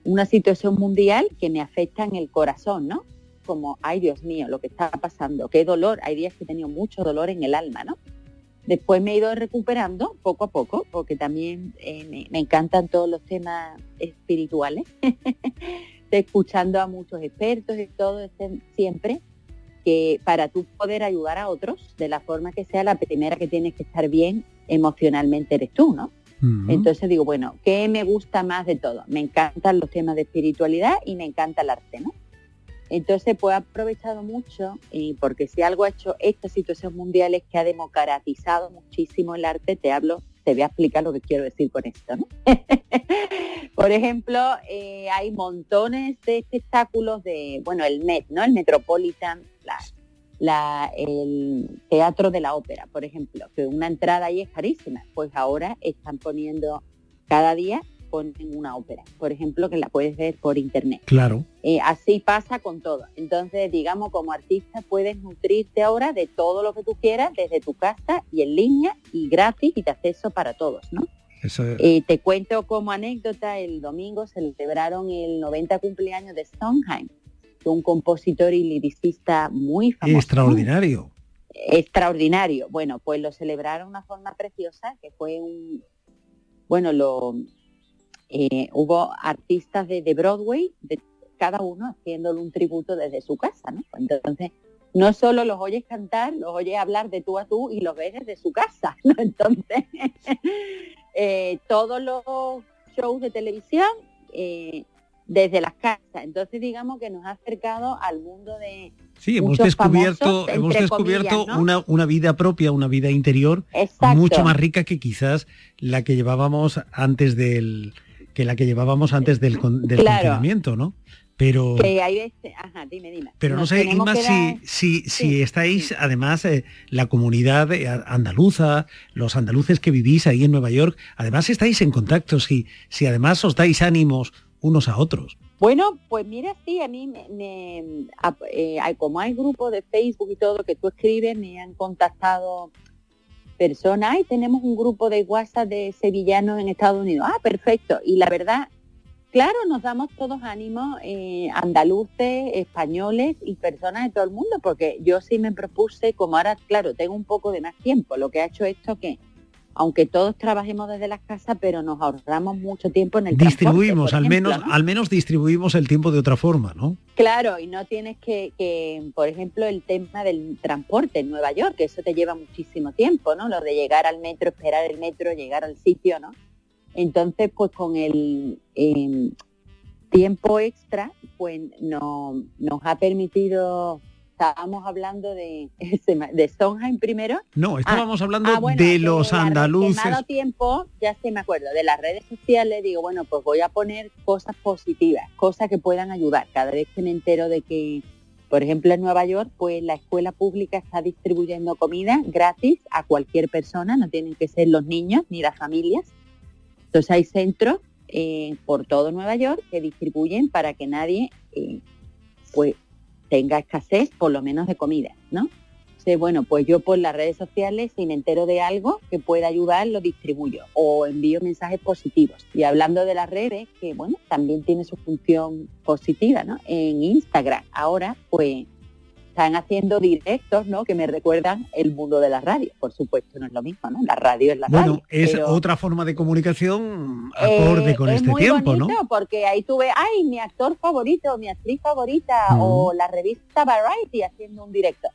una situación mundial que me afecta en el corazón, ¿no? Como, ay Dios mío, lo que está pasando, qué dolor. Hay días que he tenido mucho dolor en el alma, ¿no? Después me he ido recuperando poco a poco, porque también eh, me, encantan todos los temas espirituales. Escuchando a muchos expertos y todo este, siempre que para tú poder ayudar a otros, de la forma que sea, la primera que tienes que estar bien emocionalmente eres tú, ¿no? Entonces digo, bueno, ¿qué me gusta más de todo? Me encantan los temas de espiritualidad y me encanta el arte, ¿no? Entonces, pues he aprovechado mucho, y porque si algo ha hecho esta situación mundial es que ha democratizado muchísimo el arte, te hablo, te voy a explicar lo que quiero decir con esto, ¿no? Por ejemplo, eh, hay montones de espectáculos de, bueno, el Met, ¿no? El Metropolitan, la, el teatro de la ópera, por ejemplo, que una entrada ahí es carísima, pues ahora están poniendo cada día ponen una ópera, por ejemplo, que la puedes ver por internet. Claro. Eh, así pasa con todo. Entonces, digamos, como artista puedes nutrirte ahora de todo lo que tú quieras desde tu casa y en línea y gratis y de acceso para todos, ¿no? Eso es- Eh, te cuento como anécdota, el domingo celebraron el 90 cumpleaños de Sondheim, que un compositor y liricista muy famoso. extraordinario. extraordinario. Bueno, pues lo celebraron de una forma preciosa, que fue un, bueno, lo eh, hubo artistas de, de Broadway, de cada uno haciéndole un tributo desde su casa, ¿no? Entonces, no solo los oyes cantar, los oyes hablar de tú a tú y los ves desde su casa, ¿no? Entonces, eh, todos los shows de televisión eh, desde las casas. Entonces, digamos que nos ha acercado al mundo de, Sí, hemos muchos descubierto, famosos, hemos descubierto comillas, ¿no? una, una vida propia, una vida interior Exacto. mucho más rica que quizás la que llevábamos antes del que la que llevábamos antes del, del Claro. confinamiento, ¿no? Pero que hay veces, ajá, dime, dime. pero no sé, Inma, si, si estáis, además, eh, la comunidad eh, andaluza, los andaluces que vivís ahí en Nueva York, además estáis en contacto, si, si además os dais ánimos unos a otros. Bueno, pues mira, sí, a mí me, me- eh, como hay grupos de Facebook y todo que tú escribes, me han contactado personas y tenemos un grupo de WhatsApp de sevillanos en Estados Unidos. Ah, perfecto. Y la verdad, claro, nos damos todos ánimos, eh, andaluces, españoles y personas de todo el mundo, porque yo sí me propuse, como ahora, claro, tengo un poco de más tiempo, lo que ha hecho esto que aunque todos trabajemos desde las casas, pero nos ahorramos mucho tiempo en el Distribuimos, al ejemplo, menos, ¿no? al menos distribuimos el tiempo de otra forma, ¿no? Claro, y no tienes que, que, por ejemplo, el tema del transporte en Nueva York, que eso te lleva muchísimo tiempo, ¿no? Lo de llegar al metro, esperar el metro, llegar al sitio, ¿no? Entonces, pues con el eh, tiempo extra, pues no, nos ha permitido, estábamos hablando de, de Sondheim primero. No, estábamos hablando Ah, bueno, de los que andaluces. dado tiempo, ya se me acuerdo, de las redes sociales, digo, bueno, pues voy a poner cosas positivas, cosas que puedan ayudar. Cada vez que me entero de que, por ejemplo, en Nueva York, pues la escuela pública está distribuyendo comida gratis a cualquier persona, no tienen que ser los niños ni las familias. Entonces hay centros eh, por todo Nueva York que distribuyen para que nadie eh, pues tenga escasez por lo menos de comida, ¿no? Entonces, bueno, pues yo por las redes sociales, si me entero de algo que pueda ayudar, lo distribuyo o envío mensajes positivos. Y hablando de las redes, que bueno, también tiene su función positiva, ¿no? En Instagram ahora, pues están haciendo directos, ¿no? Que me recuerdan el mundo de la radio. Por supuesto, no es lo mismo, ¿no? La radio es la Bueno, radio. es pero- otra forma de comunicación acorde eh, con es este muy tiempo, ¿no? bonito porque ahí tuve, ay, mi actor favorito, mi actriz favorita, o la revista Variety haciendo un directo.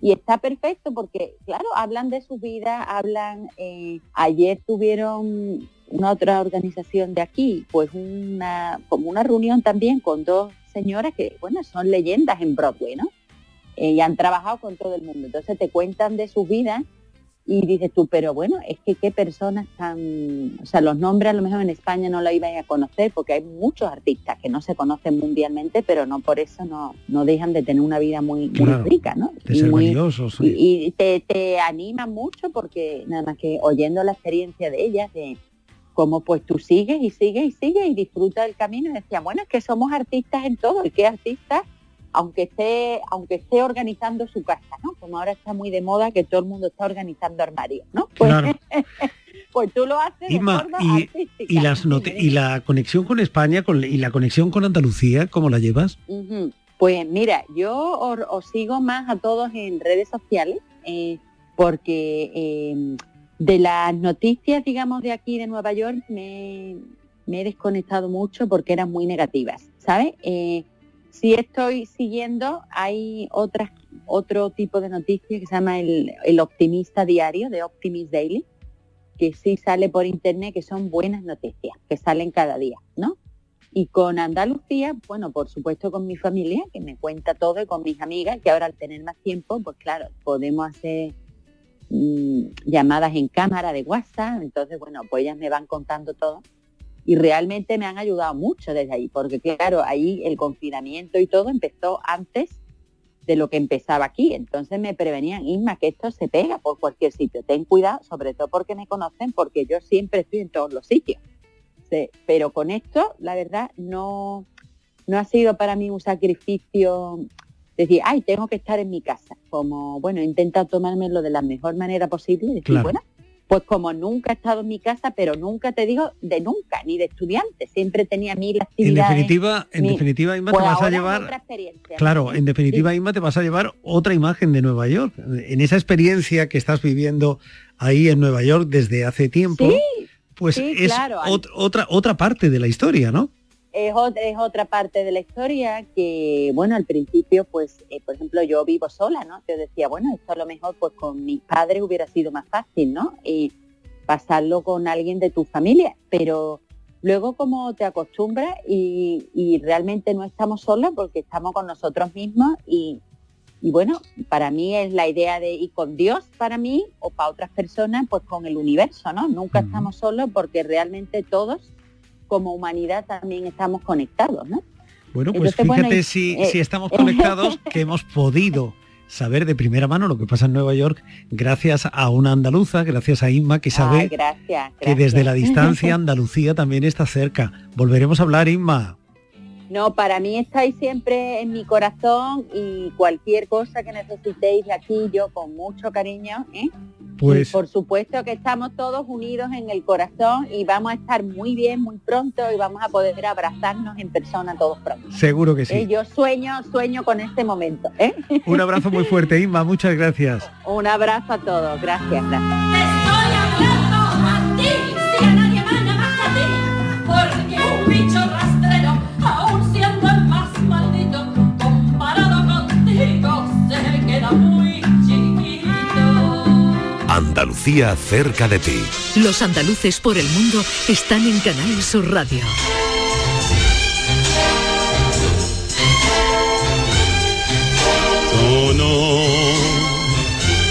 Y está perfecto porque, claro, hablan de su vida, hablan, eh, ayer tuvieron una otra organización de aquí, pues una, como una reunión también con dos señoras que, bueno, son leyendas en Broadway, ¿no? Eh, y han trabajado con todo el mundo. Entonces te cuentan de sus vidas y dices tú, pero bueno, es que qué personas tan, o sea, los nombres a lo mejor en España no lo iban a conocer porque hay muchos artistas que no se conocen mundialmente, pero no por eso no, no dejan de tener una vida muy, rica, ¿no? de Y ser muy- valiosos, y, sí. y te, te anima mucho porque nada más que oyendo la experiencia de ellas, de cómo pues tú sigues y sigues y sigues y disfrutas del camino y decía, bueno, es que somos artistas en todo y que artistas aunque esté, aunque esté organizando su casa, ¿no? Como ahora está muy de moda que todo el mundo está organizando armarios, ¿no? Pues, Claro. pues tú lo haces de Inma, forma y, artística. y las note- y la conexión con España con, y la conexión con Andalucía, ¿cómo la llevas? Pues mira, yo os, os sigo más a todos en redes sociales eh, porque eh, de las noticias, digamos, de aquí de Nueva York me, me he desconectado mucho porque eran muy negativas, ¿sabes? Eh, sí estoy siguiendo, hay otras, otro tipo de noticias que se llama el, el Optimista Diario, de Optimist Daily, que sí sale por internet, que son buenas noticias, que salen cada día, ¿no? Y con Andalucía, bueno, por supuesto con mi familia, que me cuenta todo, y con mis amigas, que ahora al tener más tiempo, pues claro, podemos hacer mm, llamadas en cámara de WhatsApp, entonces, bueno, pues ellas me van contando todo. Y realmente me han ayudado mucho desde ahí, porque claro, ahí el confinamiento y todo empezó antes de lo que empezaba aquí. Entonces me prevenían, Isma, que esto se pega por cualquier sitio. Ten cuidado, sobre todo porque me conocen, porque yo siempre estoy en todos los sitios. Sí, pero con esto, la verdad, no, no ha sido para mí un sacrificio decir, ay, tengo que estar en mi casa. Como, bueno, intenta tomármelo de la mejor manera posible. Decir, Claro. bueno, pues como nunca he estado en mi casa, pero nunca te digo de nunca, ni de estudiante. Siempre tenía mil En actividades. definitiva, en definitiva, Inma, Pues te vas a llevar... otra experiencia. Claro, en definitiva, Inma, te vas a llevar otra imagen de Nueva York. En esa experiencia que estás viviendo ahí en Nueva York desde hace tiempo, pues es claro. ot- otra, otra parte de la historia, ¿no? Es, ot- es otra parte de la historia que, bueno, al principio, pues, eh, por ejemplo, yo vivo sola, ¿no? Yo decía, bueno, esto a lo mejor, pues, con mis padres hubiera sido más fácil, ¿no? Y pasarlo con alguien de tu familia, pero luego como te acostumbras y, y realmente no estamos solos porque estamos con nosotros mismos y, y bueno, para mí es la idea de ir con Dios para mí o para otras personas, pues con el universo, ¿no? Nunca estamos solos porque realmente todos como humanidad también estamos conectados, ¿no? Bueno, pues Entonces, bueno, fíjate y- si, eh, si estamos conectados, que hemos podido saber de primera mano lo que pasa en Nueva York gracias a una andaluza, gracias a Inma, que sabe Ay, gracias, que desde la distancia Andalucía también está cerca. Volveremos a hablar, Inma. No, para mí estáis siempre en mi corazón y cualquier cosa que necesitéis de aquí, yo con mucho cariño, ¿eh? Pues Y por supuesto que estamos todos unidos en el corazón y vamos a estar muy bien muy pronto y vamos a poder abrazarnos en persona todos pronto. seguro que ¿eh? sí. Yo sueño, sueño con este momento. ¿eh? Un abrazo muy fuerte, Inma. Muchas gracias. Un abrazo a todos. Gracias, gracias. Andalucía cerca de ti. Los andaluces por el mundo están en Canal Sur Radio. Ton nom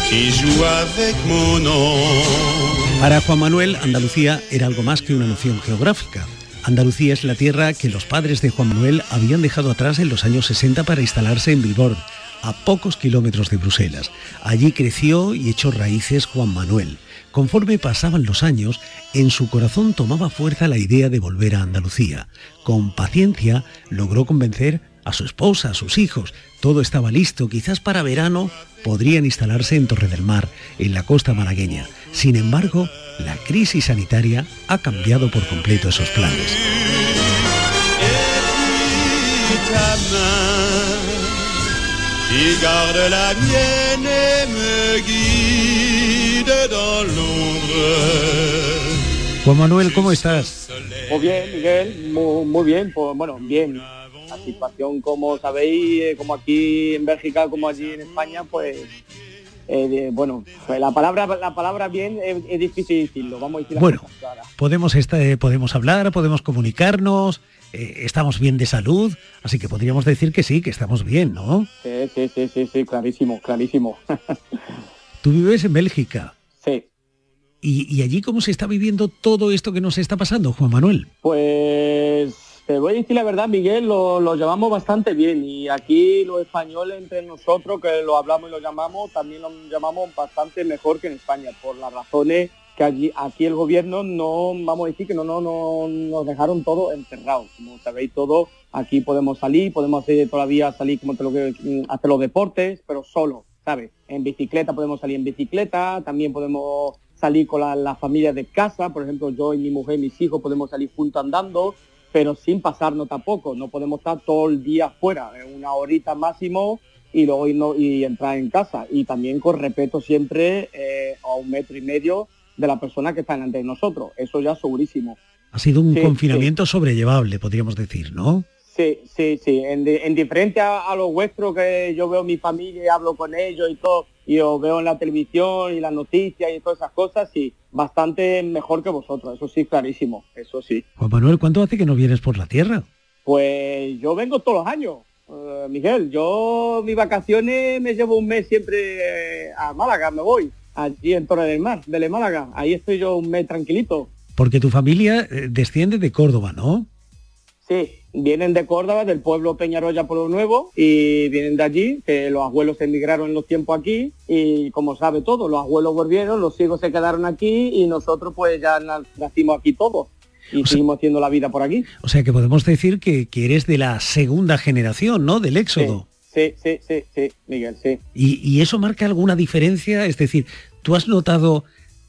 qui joue avec mon nom. Para Juan Manuel, Andalucía era algo más que una noción geográfica. Andalucía es la tierra que los padres de Juan Manuel habían dejado atrás en los años 60 para instalarse en Bilbord, a pocos kilómetros de Bruselas. Allí creció y echó raíces Juan Manuel. Conforme pasaban los años, en su corazón tomaba fuerza la idea de volver a Andalucía. Con paciencia logró convencer a su esposa, a sus hijos. Todo estaba listo, quizás para verano podrían instalarse en Torre del Mar, en la costa malagueña. Sin embargo, la crisis sanitaria ha cambiado por completo esos planes. Qui garde la mienne et me guide dans l'ombre. Juan Manuel, ¿cómo estás? Pues bien, Miguel, muy, muy bien, pues bueno, bien. La situación, como sabéis, eh, como aquí en Bélgica, como allí en España, pues eh, de- bueno, pues la palabra la palabra bien es, es difícil decirlo, vamos a decir Bueno, podemos, esta- eh, podemos hablar, podemos comunicarnos, eh, estamos bien de salud, así que podríamos decir que sí, que estamos bien, ¿no? Sí, sí, sí, sí, sí, clarísimo, clarísimo. Tú vives en Bélgica. Sí. ¿Y, y allí cómo se está viviendo todo esto que nos está pasando, Juan Manuel? Pues te voy a decir la verdad, Miguel, lo, lo llevamos bastante bien y aquí los españoles entre nosotros que lo hablamos y lo llamamos, también lo llamamos bastante mejor que en España, por las razones que allí, aquí el gobierno no, vamos a decir que no, no, no nos dejaron todo encerrados. Como sabéis todo, aquí podemos salir, podemos todavía salir como te lo que hacer los deportes, pero solo, ¿sabes? En bicicleta podemos salir en bicicleta, también podemos salir con la, la familia de casa, por ejemplo, yo y mi mujer, mis hijos podemos salir juntos andando, pero sin pasarnos tampoco, no podemos estar todo el día fuera, una horita máximo y luego irnos y entrar en casa. Y también con respeto siempre eh, a un metro y medio de la persona que está delante de nosotros, eso ya segurísimo. Ha sido un Sí, confinamiento sobrellevable, podríamos decir, ¿no? Sí, sí, sí, en, en diferente a, a lo vuestro que yo veo mi familia y hablo con ellos y todo, y os veo en la televisión y las noticias y todas esas cosas, sí, bastante mejor que vosotros, eso sí, clarísimo, eso sí. Juan Manuel, ¿cuánto hace que no vienes por la tierra? Pues yo vengo todos los años, eh, Miguel, yo mis vacaciones me llevo un mes siempre eh, a Málaga, me voy, allí en Torre del Mar, de Málaga, ahí estoy yo un mes tranquilito. Porque tu familia eh, desciende de Córdoba, ¿no? Sí, vienen de Córdoba, del pueblo Peñaroya Pueblo Nuevo, y vienen de allí, que los abuelos emigraron en los tiempos aquí, y como sabe todo, los abuelos volvieron, los hijos se quedaron aquí, y nosotros pues ya na- nacimos aquí todos, y seguimos haciendo la vida por aquí. O sea que podemos decir que, que eres de la segunda generación, ¿no? Del éxodo. Sí, sí, sí, sí, Miguel, sí. Y, y eso marca alguna diferencia? Es decir, ¿tú has notado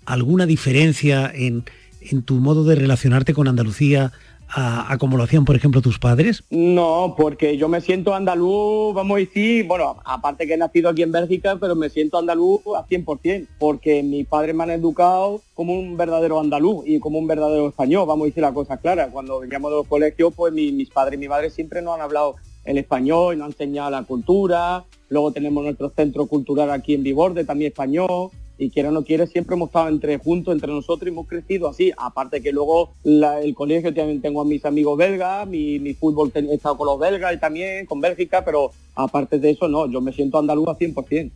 alguna diferencia en, en tu modo de relacionarte con Andalucía a, a como lo hacían, por ejemplo, tus padres? No, porque yo me siento andaluz, vamos a decir, bueno, aparte que he nacido aquí en Bélgica, pero me siento andaluz a 100%, porque mis padres me han educado como un verdadero andaluz y como un verdadero español, vamos a decir la cosa clara. Cuando veníamos de los colegios, pues mi- mis padres y mi madre siempre nos han hablado el español, nos han enseñado la cultura, luego tenemos nuestro centro cultural aquí en Viborde, también español, y quiera o no quiere, siempre hemos estado entre juntos, entre nosotros y hemos crecido así. Aparte que luego el colegio también tengo a mis amigos belgas, mi, mi fútbol ten- he estado con los belgas y también con Bélgica, pero aparte de eso no, yo me siento andaluz a 100%.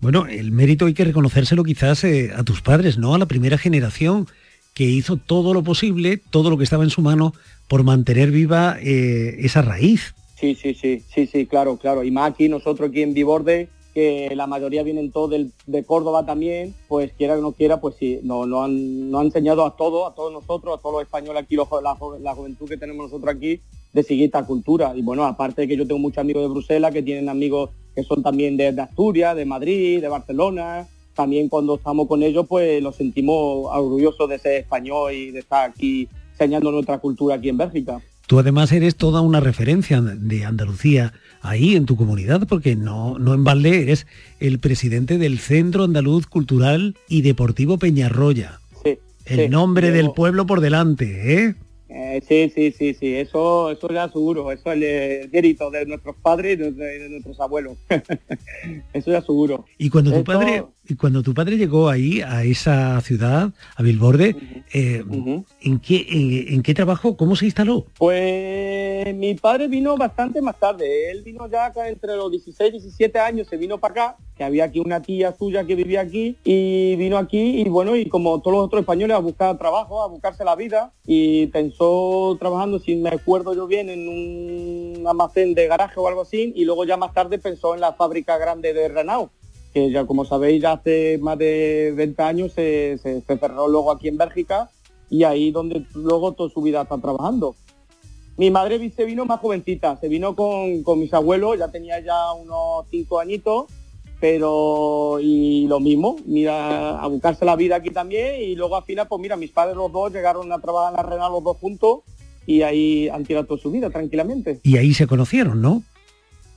Bueno, el mérito hay que reconocérselo quizás eh, a tus padres, ¿no? A la primera generación que hizo todo lo posible, todo lo que estaba en su mano por mantener viva eh, esa raíz. Sí, sí, sí, sí, sí, claro, claro. Y más aquí nosotros aquí en Viborde, que la mayoría vienen todos de Córdoba también, pues quiera o no quiera, pues sí, nos no han, nos han enseñado a todos, a todos nosotros, a todos los españoles aquí, los la, juventud que tenemos nosotros aquí, de seguir esta cultura. Y bueno, aparte de que yo tengo muchos amigos de Bruselas que tienen amigos que son también de, de Asturias, de Madrid, de Barcelona. También cuando estamos con ellos, pues los sentimos orgullosos de ser español y de estar aquí enseñando nuestra cultura aquí en Bélgica. Tú además eres toda una referencia de Andalucía ahí en tu comunidad, porque no, no en balde eres el presidente del Centro Andaluz Cultural y Deportivo Peñarroya. Sí, El sí, nombre del pueblo por delante, ¿eh? Eh, sí, sí, sí, sí, eso, eso ya seguro, eso es el, el mérito de nuestros padres y de, de- de nuestros abuelos. eso ya seguro. Y cuando tu padre, y cuando tu padre llegó ahí a esa ciudad, a Bilborde, eh, ¿en qué en, en qué trabajo? ¿Cómo se instaló? Pues mi padre vino bastante más tarde, él vino ya acá entre los 16 y 17 años, se vino para acá, que había aquí una tía suya que vivía aquí y vino aquí y bueno, y como todos los otros españoles a buscar trabajo, a buscarse la vida y pensó trabajando, si me acuerdo yo bien, en un almacén de garaje o algo así y luego ya más tarde pensó en la fábrica grande de Renault que ya como sabéis ya hace más de 20 años se, se- se cerró luego aquí en Bélgica y ahí donde luego toda su vida está trabajando. Mi madre se vino más jovencita, se vino con, con mis abuelos, ya tenía ya unos cinco añitos, pero y lo mismo, mira, a buscarse la vida aquí también y luego al final, pues mira, mis padres los dos llegaron a trabajar en la Renault los dos juntos y ahí han tirado toda su vida tranquilamente. Y ahí se conocieron, ¿no?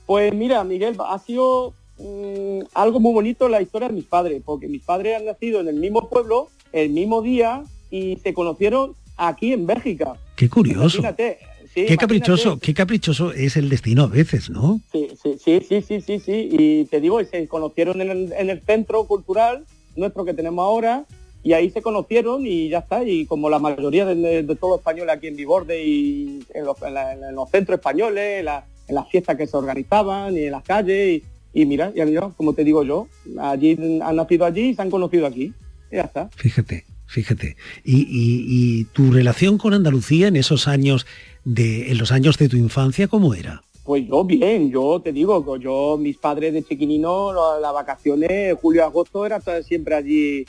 Pues mira, Miguel, ha sido mm, algo muy bonito la historia de mis padres, porque mis padres han nacido en el mismo pueblo, el mismo día, y se conocieron aquí en Bélgica. Qué curioso. Imagínate, sí, Qué caprichoso, qué caprichoso es el destino a veces, ¿no? Sí, sí, sí, sí, sí, sí, sí. Y te digo, se conocieron en el, en el centro cultural nuestro que tenemos ahora, y ahí se conocieron y ya está. Y como la mayoría de, de, los españoles aquí en Viborde y en los, en la- en los centros españoles, en, la- en las fiestas que se organizaban y en las calles, y, y mira, ya mira, como te digo yo, allí han nacido allí y se han conocido aquí. Y ya está. Fíjate, fíjate. Y, y- y tu relación con Andalucía en esos años de, en los años de tu infancia, ¿cómo era? Pues yo bien, yo te digo, que yo, mis padres de chiquinino, la- las vacaciones, julio, agosto, era siempre allí,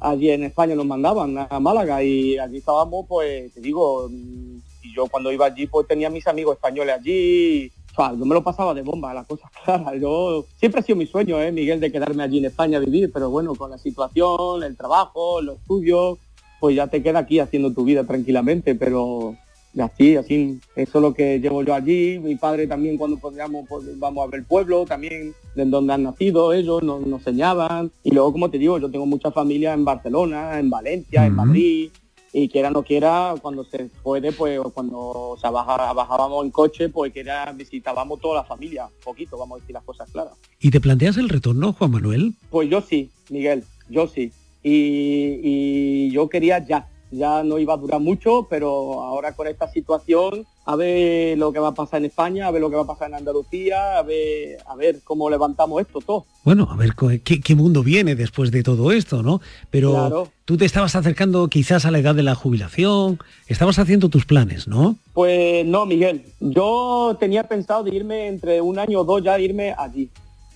allí en España nos mandaban a Málaga y allí estábamos, pues te digo, y yo cuando iba allí pues tenía mis amigos españoles allí, o sea, yo me lo pasaba de bomba, las cosas claras, yo siempre ha sido mi sueño, ¿eh, Miguel, de quedarme allí en España a vivir, pero bueno, con la situación, el trabajo, los estudios, pues ya te queda aquí haciendo tu vida tranquilamente, pero así, así, eso es lo que llevo yo allí. Mi padre también cuando podíamos, pues, vamos a ver el pueblo, también de donde han nacido ellos, nos, nos enseñaban. Y luego, como te digo, yo tengo mucha familia en Barcelona, en Valencia, en Madrid. Y quiera no quiera, cuando se puede, pues cuando o sea, baja- bajábamos en coche, pues que era, visitábamos toda la familia, poquito, vamos a decir las cosas claras. ¿Y te planteas el retorno, Juan Manuel? Pues yo sí, Miguel, yo sí. Y, y yo quería ya. Ya no iba a durar mucho, pero ahora con esta situación, a ver lo que va a pasar en España, a ver lo que va a pasar en Andalucía, a ver, a ver cómo levantamos esto todo. Bueno, a ver qué, qué mundo viene después de todo esto, ¿no? Pero Claro. tú te estabas acercando quizás a la edad de la jubilación, estabas haciendo tus planes, ¿no? Pues no, Miguel, yo tenía pensado de irme entre un año o dos ya irme allí,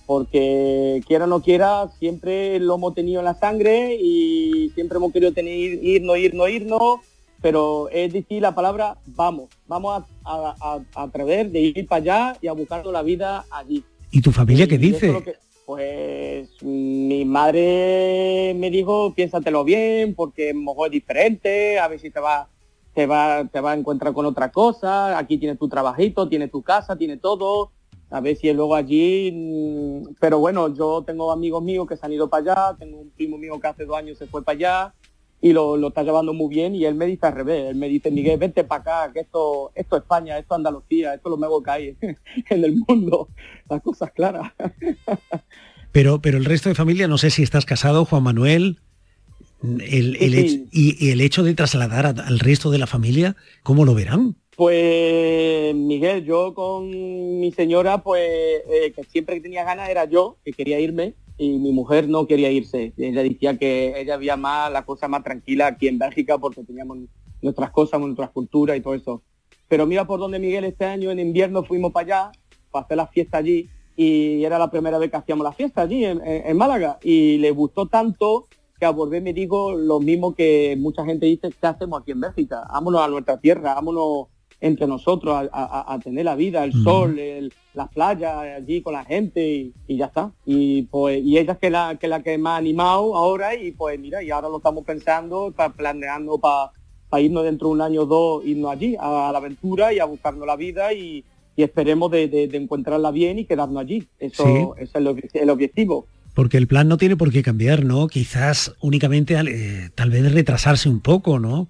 porque quiera o no quiera, siempre lo hemos tenido en la sangre y siempre hemos querido tener irnos, irnos, irnos, pero es decir la palabra vamos, vamos a, a, a- a atrever de ir para allá y a buscarnos la vida allí. ¿Y tu familia qué Y es dice? que- pues mi madre me dijo, piénsatelo bien, porque mejor es diferente, a ver si te va, te va, te va a encontrar con otra cosa, aquí tienes tu trabajito, tienes tu casa, tienes todo, a ver si luego allí, mm, pero bueno, yo tengo amigos míos que se han ido para allá, tengo un primo mío que hace dos años se fue para allá y lo, lo está llevando muy bien y él me dice al revés, él me dice, Miguel, vente para acá, que esto, esto es España, esto es Andalucía, esto es lo mejor que hay en el mundo, las cosas claras. Pero, pero el resto de familia, no sé si estás casado, Juan Manuel, el, el Sí, hecho- y, y el hecho de trasladar a- al resto de la familia, ¿cómo lo verán? Pues Miguel, yo con mi señora, pues eh, que siempre que tenía ganas era yo, que quería irme, y mi mujer no quería irse. Ella decía que ella había más la cosa más tranquila aquí en Bélgica porque teníamos nuestras cosas, nuestras culturas y todo eso. Pero mira por donde Miguel este año en invierno fuimos para allá, para hacer la fiesta allí, y era la primera vez que hacíamos la fiesta allí en, Málaga, y le gustó tanto que a volver me dijo lo mismo que mucha gente dice, ¿qué hacemos aquí en Bélgica? Vámonos a nuestra tierra, vámonos entre nosotros a, a- a tener la vida, el sol, el- las playas allí con la gente y, y ya está. Y pues y ella es que la que la que me ha animado ahora y pues mira, y ahora lo estamos pensando, está planeando para irnos dentro de un año o dos, irnos allí a, la aventura y a buscarnos la vida y, y esperemos de, de- de encontrarla bien y quedarnos allí. Eso, Sí. es el, obje- el objetivo. Porque el plan no tiene por qué cambiar, ¿no? Quizás únicamente eh, tal vez retrasarse un poco, ¿no?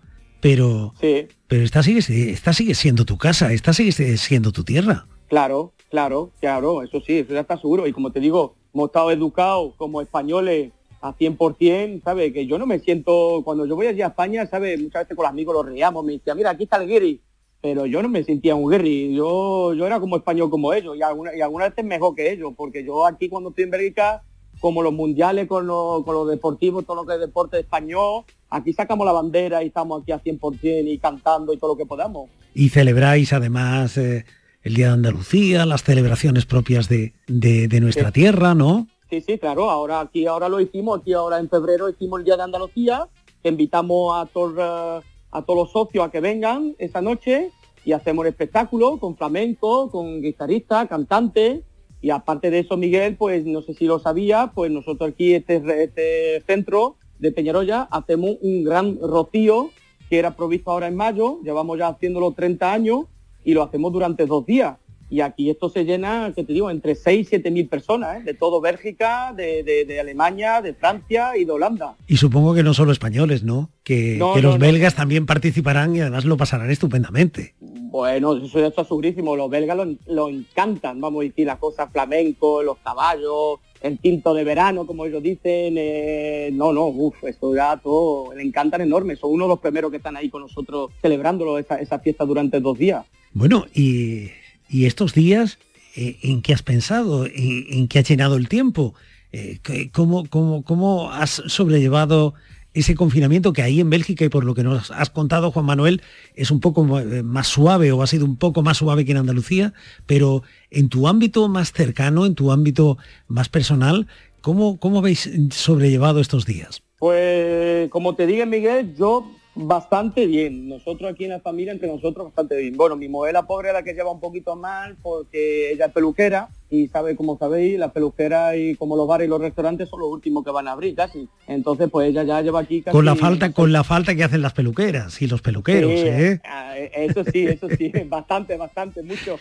Pero, Sí. pero esta sigue, esta sigue siendo tu casa, esta sigue siendo tu tierra. Claro, claro, claro, eso sí, eso ya está seguro. Y como te digo, hemos estado educados como españoles a 100%, ¿sabes? Que yo no me siento, cuando yo voy allí a España, ¿sabes? Muchas veces con los amigos los reíamos, me decían, mira, aquí está el guiri. Pero yo no me sentía un guiri, yo, yo era como español como ellos, y alguna, y algunas veces mejor que ellos, porque yo aquí cuando estoy en Bélgica, como los mundiales con los, con los deportivos, todo lo que es deporte español, aquí sacamos la bandera y estamos aquí a 100% y cantando y todo lo que podamos. Y celebráis además eh, el Día de Andalucía, las celebraciones propias de, de- de nuestra Sí. tierra, ¿no? Sí, sí, claro, ahora aquí ahora lo hicimos, aquí ahora en febrero hicimos el Día de Andalucía, invitamos a todos eh, a todos los socios a que vengan esa noche y hacemos un espectáculo con flamenco, con guitarristas, cantantes y aparte de eso, Miguel, pues no sé si lo sabía, pues nosotros aquí este, este centro de Peñaroya hacemos un gran rocío que era provisto ahora en mayo, llevamos ya haciéndolo 30 años y lo hacemos durante dos días. Y aquí esto se llena, que te digo, entre 6 y 7 mil personas, ¿eh? de todo Bélgica, de, de- de Alemania, de Francia y de Holanda. Y supongo que no solo españoles, ¿no? Que, No, que no, los no. belgas también participarán y además lo pasarán estupendamente. Bueno, eso ya está segurísimo. Los belgas lo, lo encantan, vamos a decir, las cosas flamenco, los caballos, el tinto de verano, como ellos dicen. eh, no, no, uff, esto ya todo, le encantan enorme. Son uno de los primeros que están ahí con nosotros celebrándolo, esa, esa fiesta durante dos días. Bueno, y, y estos días, eh, ¿en qué has pensado? ¿En, qué ha llenado el tiempo? Eh, ¿qué- ¿cómo, cómo, ¿Cómo has sobrellevado ese confinamiento que ahí en Bélgica y por lo que nos has contado, Juan Manuel, es un poco eh, más suave o ha sido un poco más suave que en Andalucía, pero en tu ámbito más cercano, en tu ámbito más personal, ¿cómo, cómo habéis sobrellevado estos días? Pues como te dije Miguel, yo bastante bien. Nosotros aquí en la familia, entre nosotros, bastante bien. Bueno, mi mujer la pobre es la que lleva un poquito mal porque ella es peluquera y sabe, como sabéis, las peluqueras y como los bares y los restaurantes son los últimos que van a abrir casi. Entonces, pues ella ya lleva aquí casi... Con la falta, con la falta que hacen las peluqueras y los peluqueros, Sí, ¿eh? ah, Eso sí, eso sí, bastante, bastante, mucho.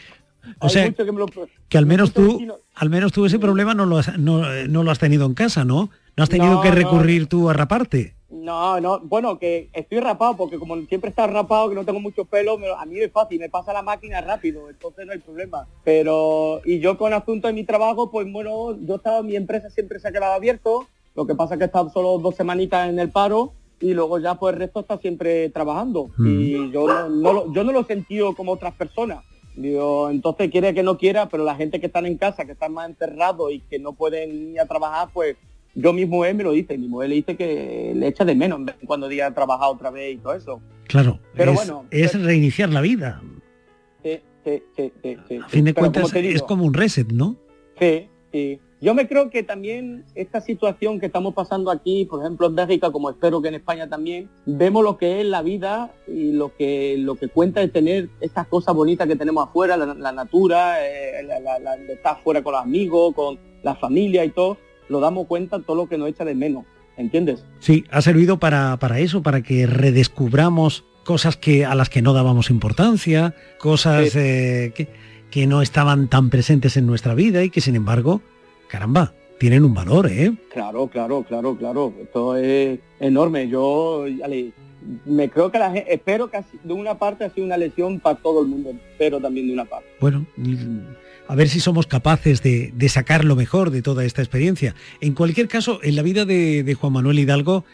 O Hay sea, mucho que me lo- Que al menos tú, vecinos- al menos tú ese problema no lo has, no, eh, no lo has tenido en casa, ¿no? No has tenido No, que recurrir tú a raparte. No, no, bueno, que estoy rapado porque como siempre está rapado, que no tengo mucho pelo, me- a mí es fácil, me pasa la máquina rápido, entonces no hay problema. Pero, y yo con asunto de mi trabajo, pues bueno, yo estaba, mi empresa siempre se ha quedado abierto, lo que pasa es que he estado solo dos semanitas en el paro y luego ya pues el resto está siempre trabajando. Mm. Y yo no, no lo- yo no lo he sentido como otras personas. Digo, entonces quiere que no quiera, pero la gente que están en casa, que están más encerrados y que no pueden ir a trabajar, pues yo mismo él me lo dice, mi mujer le dice que le echa de menos cuando día trabajar otra vez y todo eso. Claro, Pero es, bueno, es reiniciar la vida. Sí, sí, sí, sí. A fin de cuentas como es como un reset, ¿no? Sí, sí. Yo me creo que también esta situación que estamos pasando aquí, por ejemplo en Bélgica, como espero que en España también, vemos lo que es la vida y lo que lo que cuenta es tener estas cosas bonitas que tenemos afuera, la, la natura, eh, la, la- estar afuera con los amigos, con la familia y todo, lo damos cuenta todo lo que nos echa de menos, ¿entiendes? Sí, ha servido para, para eso, para que redescubramos cosas que a las que no dábamos importancia, cosas eh, que, que no estaban tan presentes en nuestra vida y que sin embargo, caramba, tienen un valor, ¿eh? Claro, claro, claro, claro. Esto es enorme. Yo me creo que la gente, espero que de una parte ha sido una lesión para todo el mundo, pero también de una parte. Bueno, a ver si somos capaces de, sacar lo mejor de toda esta experiencia. En cualquier caso, en la vida de, de Juan Manuel Hidalgo,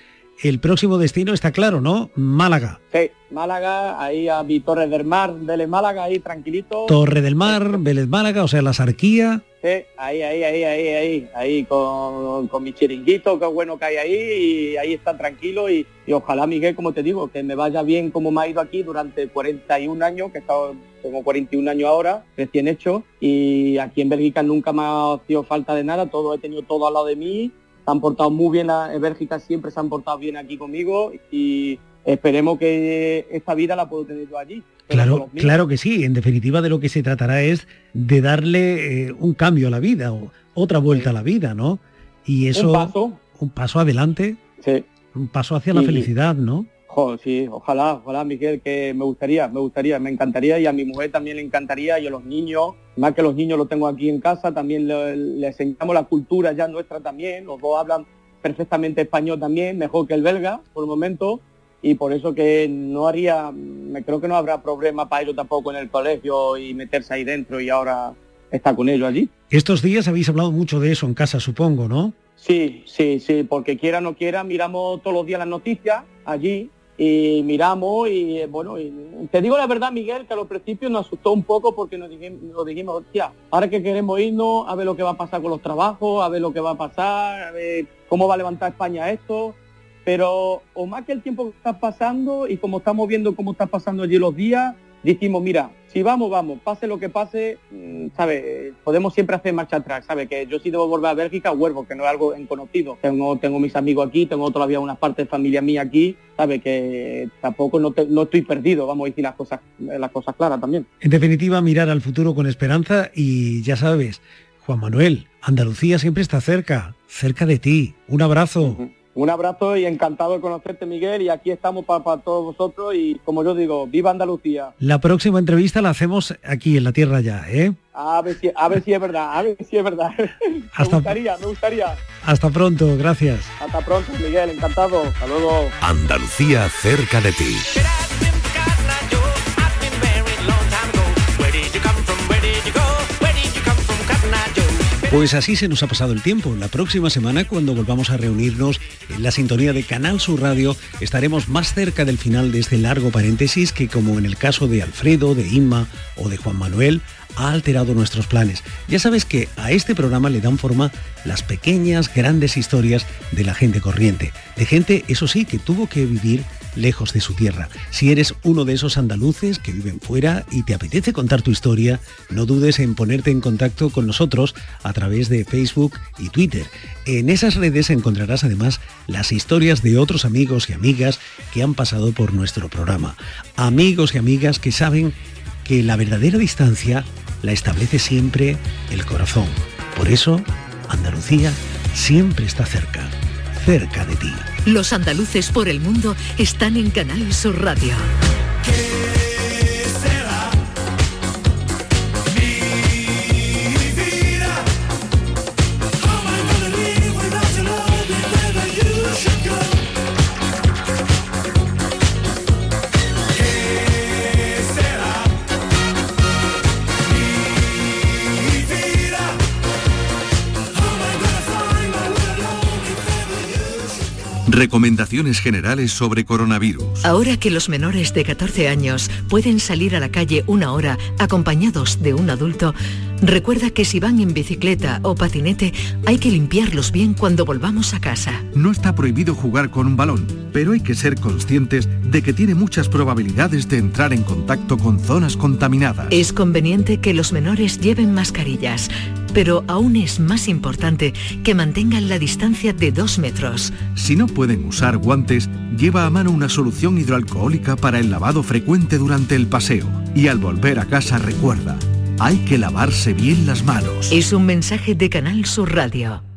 el próximo destino está claro, ¿no? Málaga. Sí, Málaga, ahí a mi Torres del Mar, Vélez Málaga, ahí tranquilito. Torre del Mar, Vélez Málaga, o sea, la Sarquía. Sí, ahí, ahí, ahí, ahí, ahí, ahí con, con mi chiringuito, qué bueno que hay ahí, y ahí está tranquilo y, y ojalá, Miguel, como te digo, que me vaya bien como me ha ido aquí durante 41 años, que he estado, tengo 41 años ahora, recién hecho, y aquí en Bélgica nunca me ha sido falta de nada, todo he tenido todo al lado de mí, se han portado muy bien, la- en Bélgica siempre se han portado bien aquí conmigo y esperemos que esta vida la puedo tener yo allí. Claro, claro que sí. En definitiva, de lo que se tratará es de darle eh, un cambio a la vida o otra vuelta a la vida, ¿no? Y eso, Un paso. un paso adelante, Sí. un paso hacia la felicidad, ¿no? Jo, sí, ojalá, ojalá, Miguel, que me gustaría, me gustaría, me encantaría y a mi mujer también le encantaría y a los niños, más que los niños los tengo aquí en casa, también le- les enseñamos la cultura ya nuestra también, los dos hablan perfectamente español también, mejor que el belga por el momento y por eso que no haría, me creo que no habrá problema para ellos tampoco en el colegio y meterse ahí dentro y ahora está con ellos allí. Estos días habéis hablado mucho de eso en casa, supongo, ¿no? Sí, sí, sí, porque quiera o no quiera, miramos todos los días las noticias allí y miramos y bueno, te digo la verdad, Miguel, que a los principios nos asustó un poco porque nos dijimos, nos dijimos, hostia, ahora que queremos irnos, a ver lo que va a pasar con los trabajos, a ver lo que va a pasar, a ver cómo va a levantar España esto, pero o más que el tiempo que está pasando y como estamos viendo cómo está pasando allí los días, dijimos, mira, si vamos, vamos, pase lo que pase, mm, ¿sabe? Podemos siempre hacer marcha atrás, ¿sabe? Que yo sí debo volver a Bélgica, vuelvo, que no es algo conocido. Tengo, tengo mis amigos aquí, tengo todavía unas partes de familia mía aquí, ¿sabe? Que tampoco no, te- no estoy perdido, vamos a decir las cosas, las cosas claras también. En definitiva, mirar al futuro con esperanza y ya sabes, Juan Manuel, Andalucía siempre está cerca, cerca de ti. Un abrazo. Un abrazo y encantado de conocerte, Miguel, y aquí estamos para todos vosotros y como yo digo, viva Andalucía. La próxima entrevista la hacemos aquí en la tierra ya, ¿eh? A ver si, a ver si es verdad, a ver si es verdad. Hasta- Me gustaría, me gustaría. Hasta pronto, gracias. Hasta pronto, Miguel, encantado. Hasta luego. Andalucía cerca de ti. Pues así se nos ha pasado el tiempo. La próxima semana, cuando volvamos a reunirnos en la sintonía de Canal Sur Radio, estaremos más cerca del final de este largo paréntesis que, como en el caso de Alfredo, de Inma o de Juan Manuel, ha alterado nuestros planes. Ya sabes que a este programa le dan forma las pequeñas, grandes historias de la gente corriente. De gente, eso sí, que tuvo que vivir lejos de su tierra. Si eres uno de esos andaluces que viven fuera y te apetece contar tu historia, no dudes en ponerte en contacto con nosotros a través de Facebook y Twitter. En esas redes encontrarás además las historias de otros amigos y amigas que han pasado por nuestro programa. Amigos y amigas que saben que la verdadera distancia la establece siempre el corazón. Por eso, Andalucía siempre está cerca, cerca de ti. Los andaluces por el mundo están en Canal Sur Radio. Recomendaciones generales sobre coronavirus. Ahora que los menores de 14 años pueden salir a la calle una hora acompañados de un adulto, recuerda que si van en bicicleta o patinete hay que limpiarlos bien cuando volvamos a casa. No está prohibido jugar con un balón, pero hay que ser conscientes de que tiene muchas probabilidades de entrar en contacto con zonas contaminadas. Es conveniente que los menores lleven mascarillas, pero aún es más importante que mantengan la distancia de dos metros. Si no pueden usar guantes, lleva a mano una solución hidroalcohólica para el lavado frecuente durante el paseo. Y al volver a casa recuerda, hay que lavarse bien las manos. Es un mensaje de Canal Sur Radio.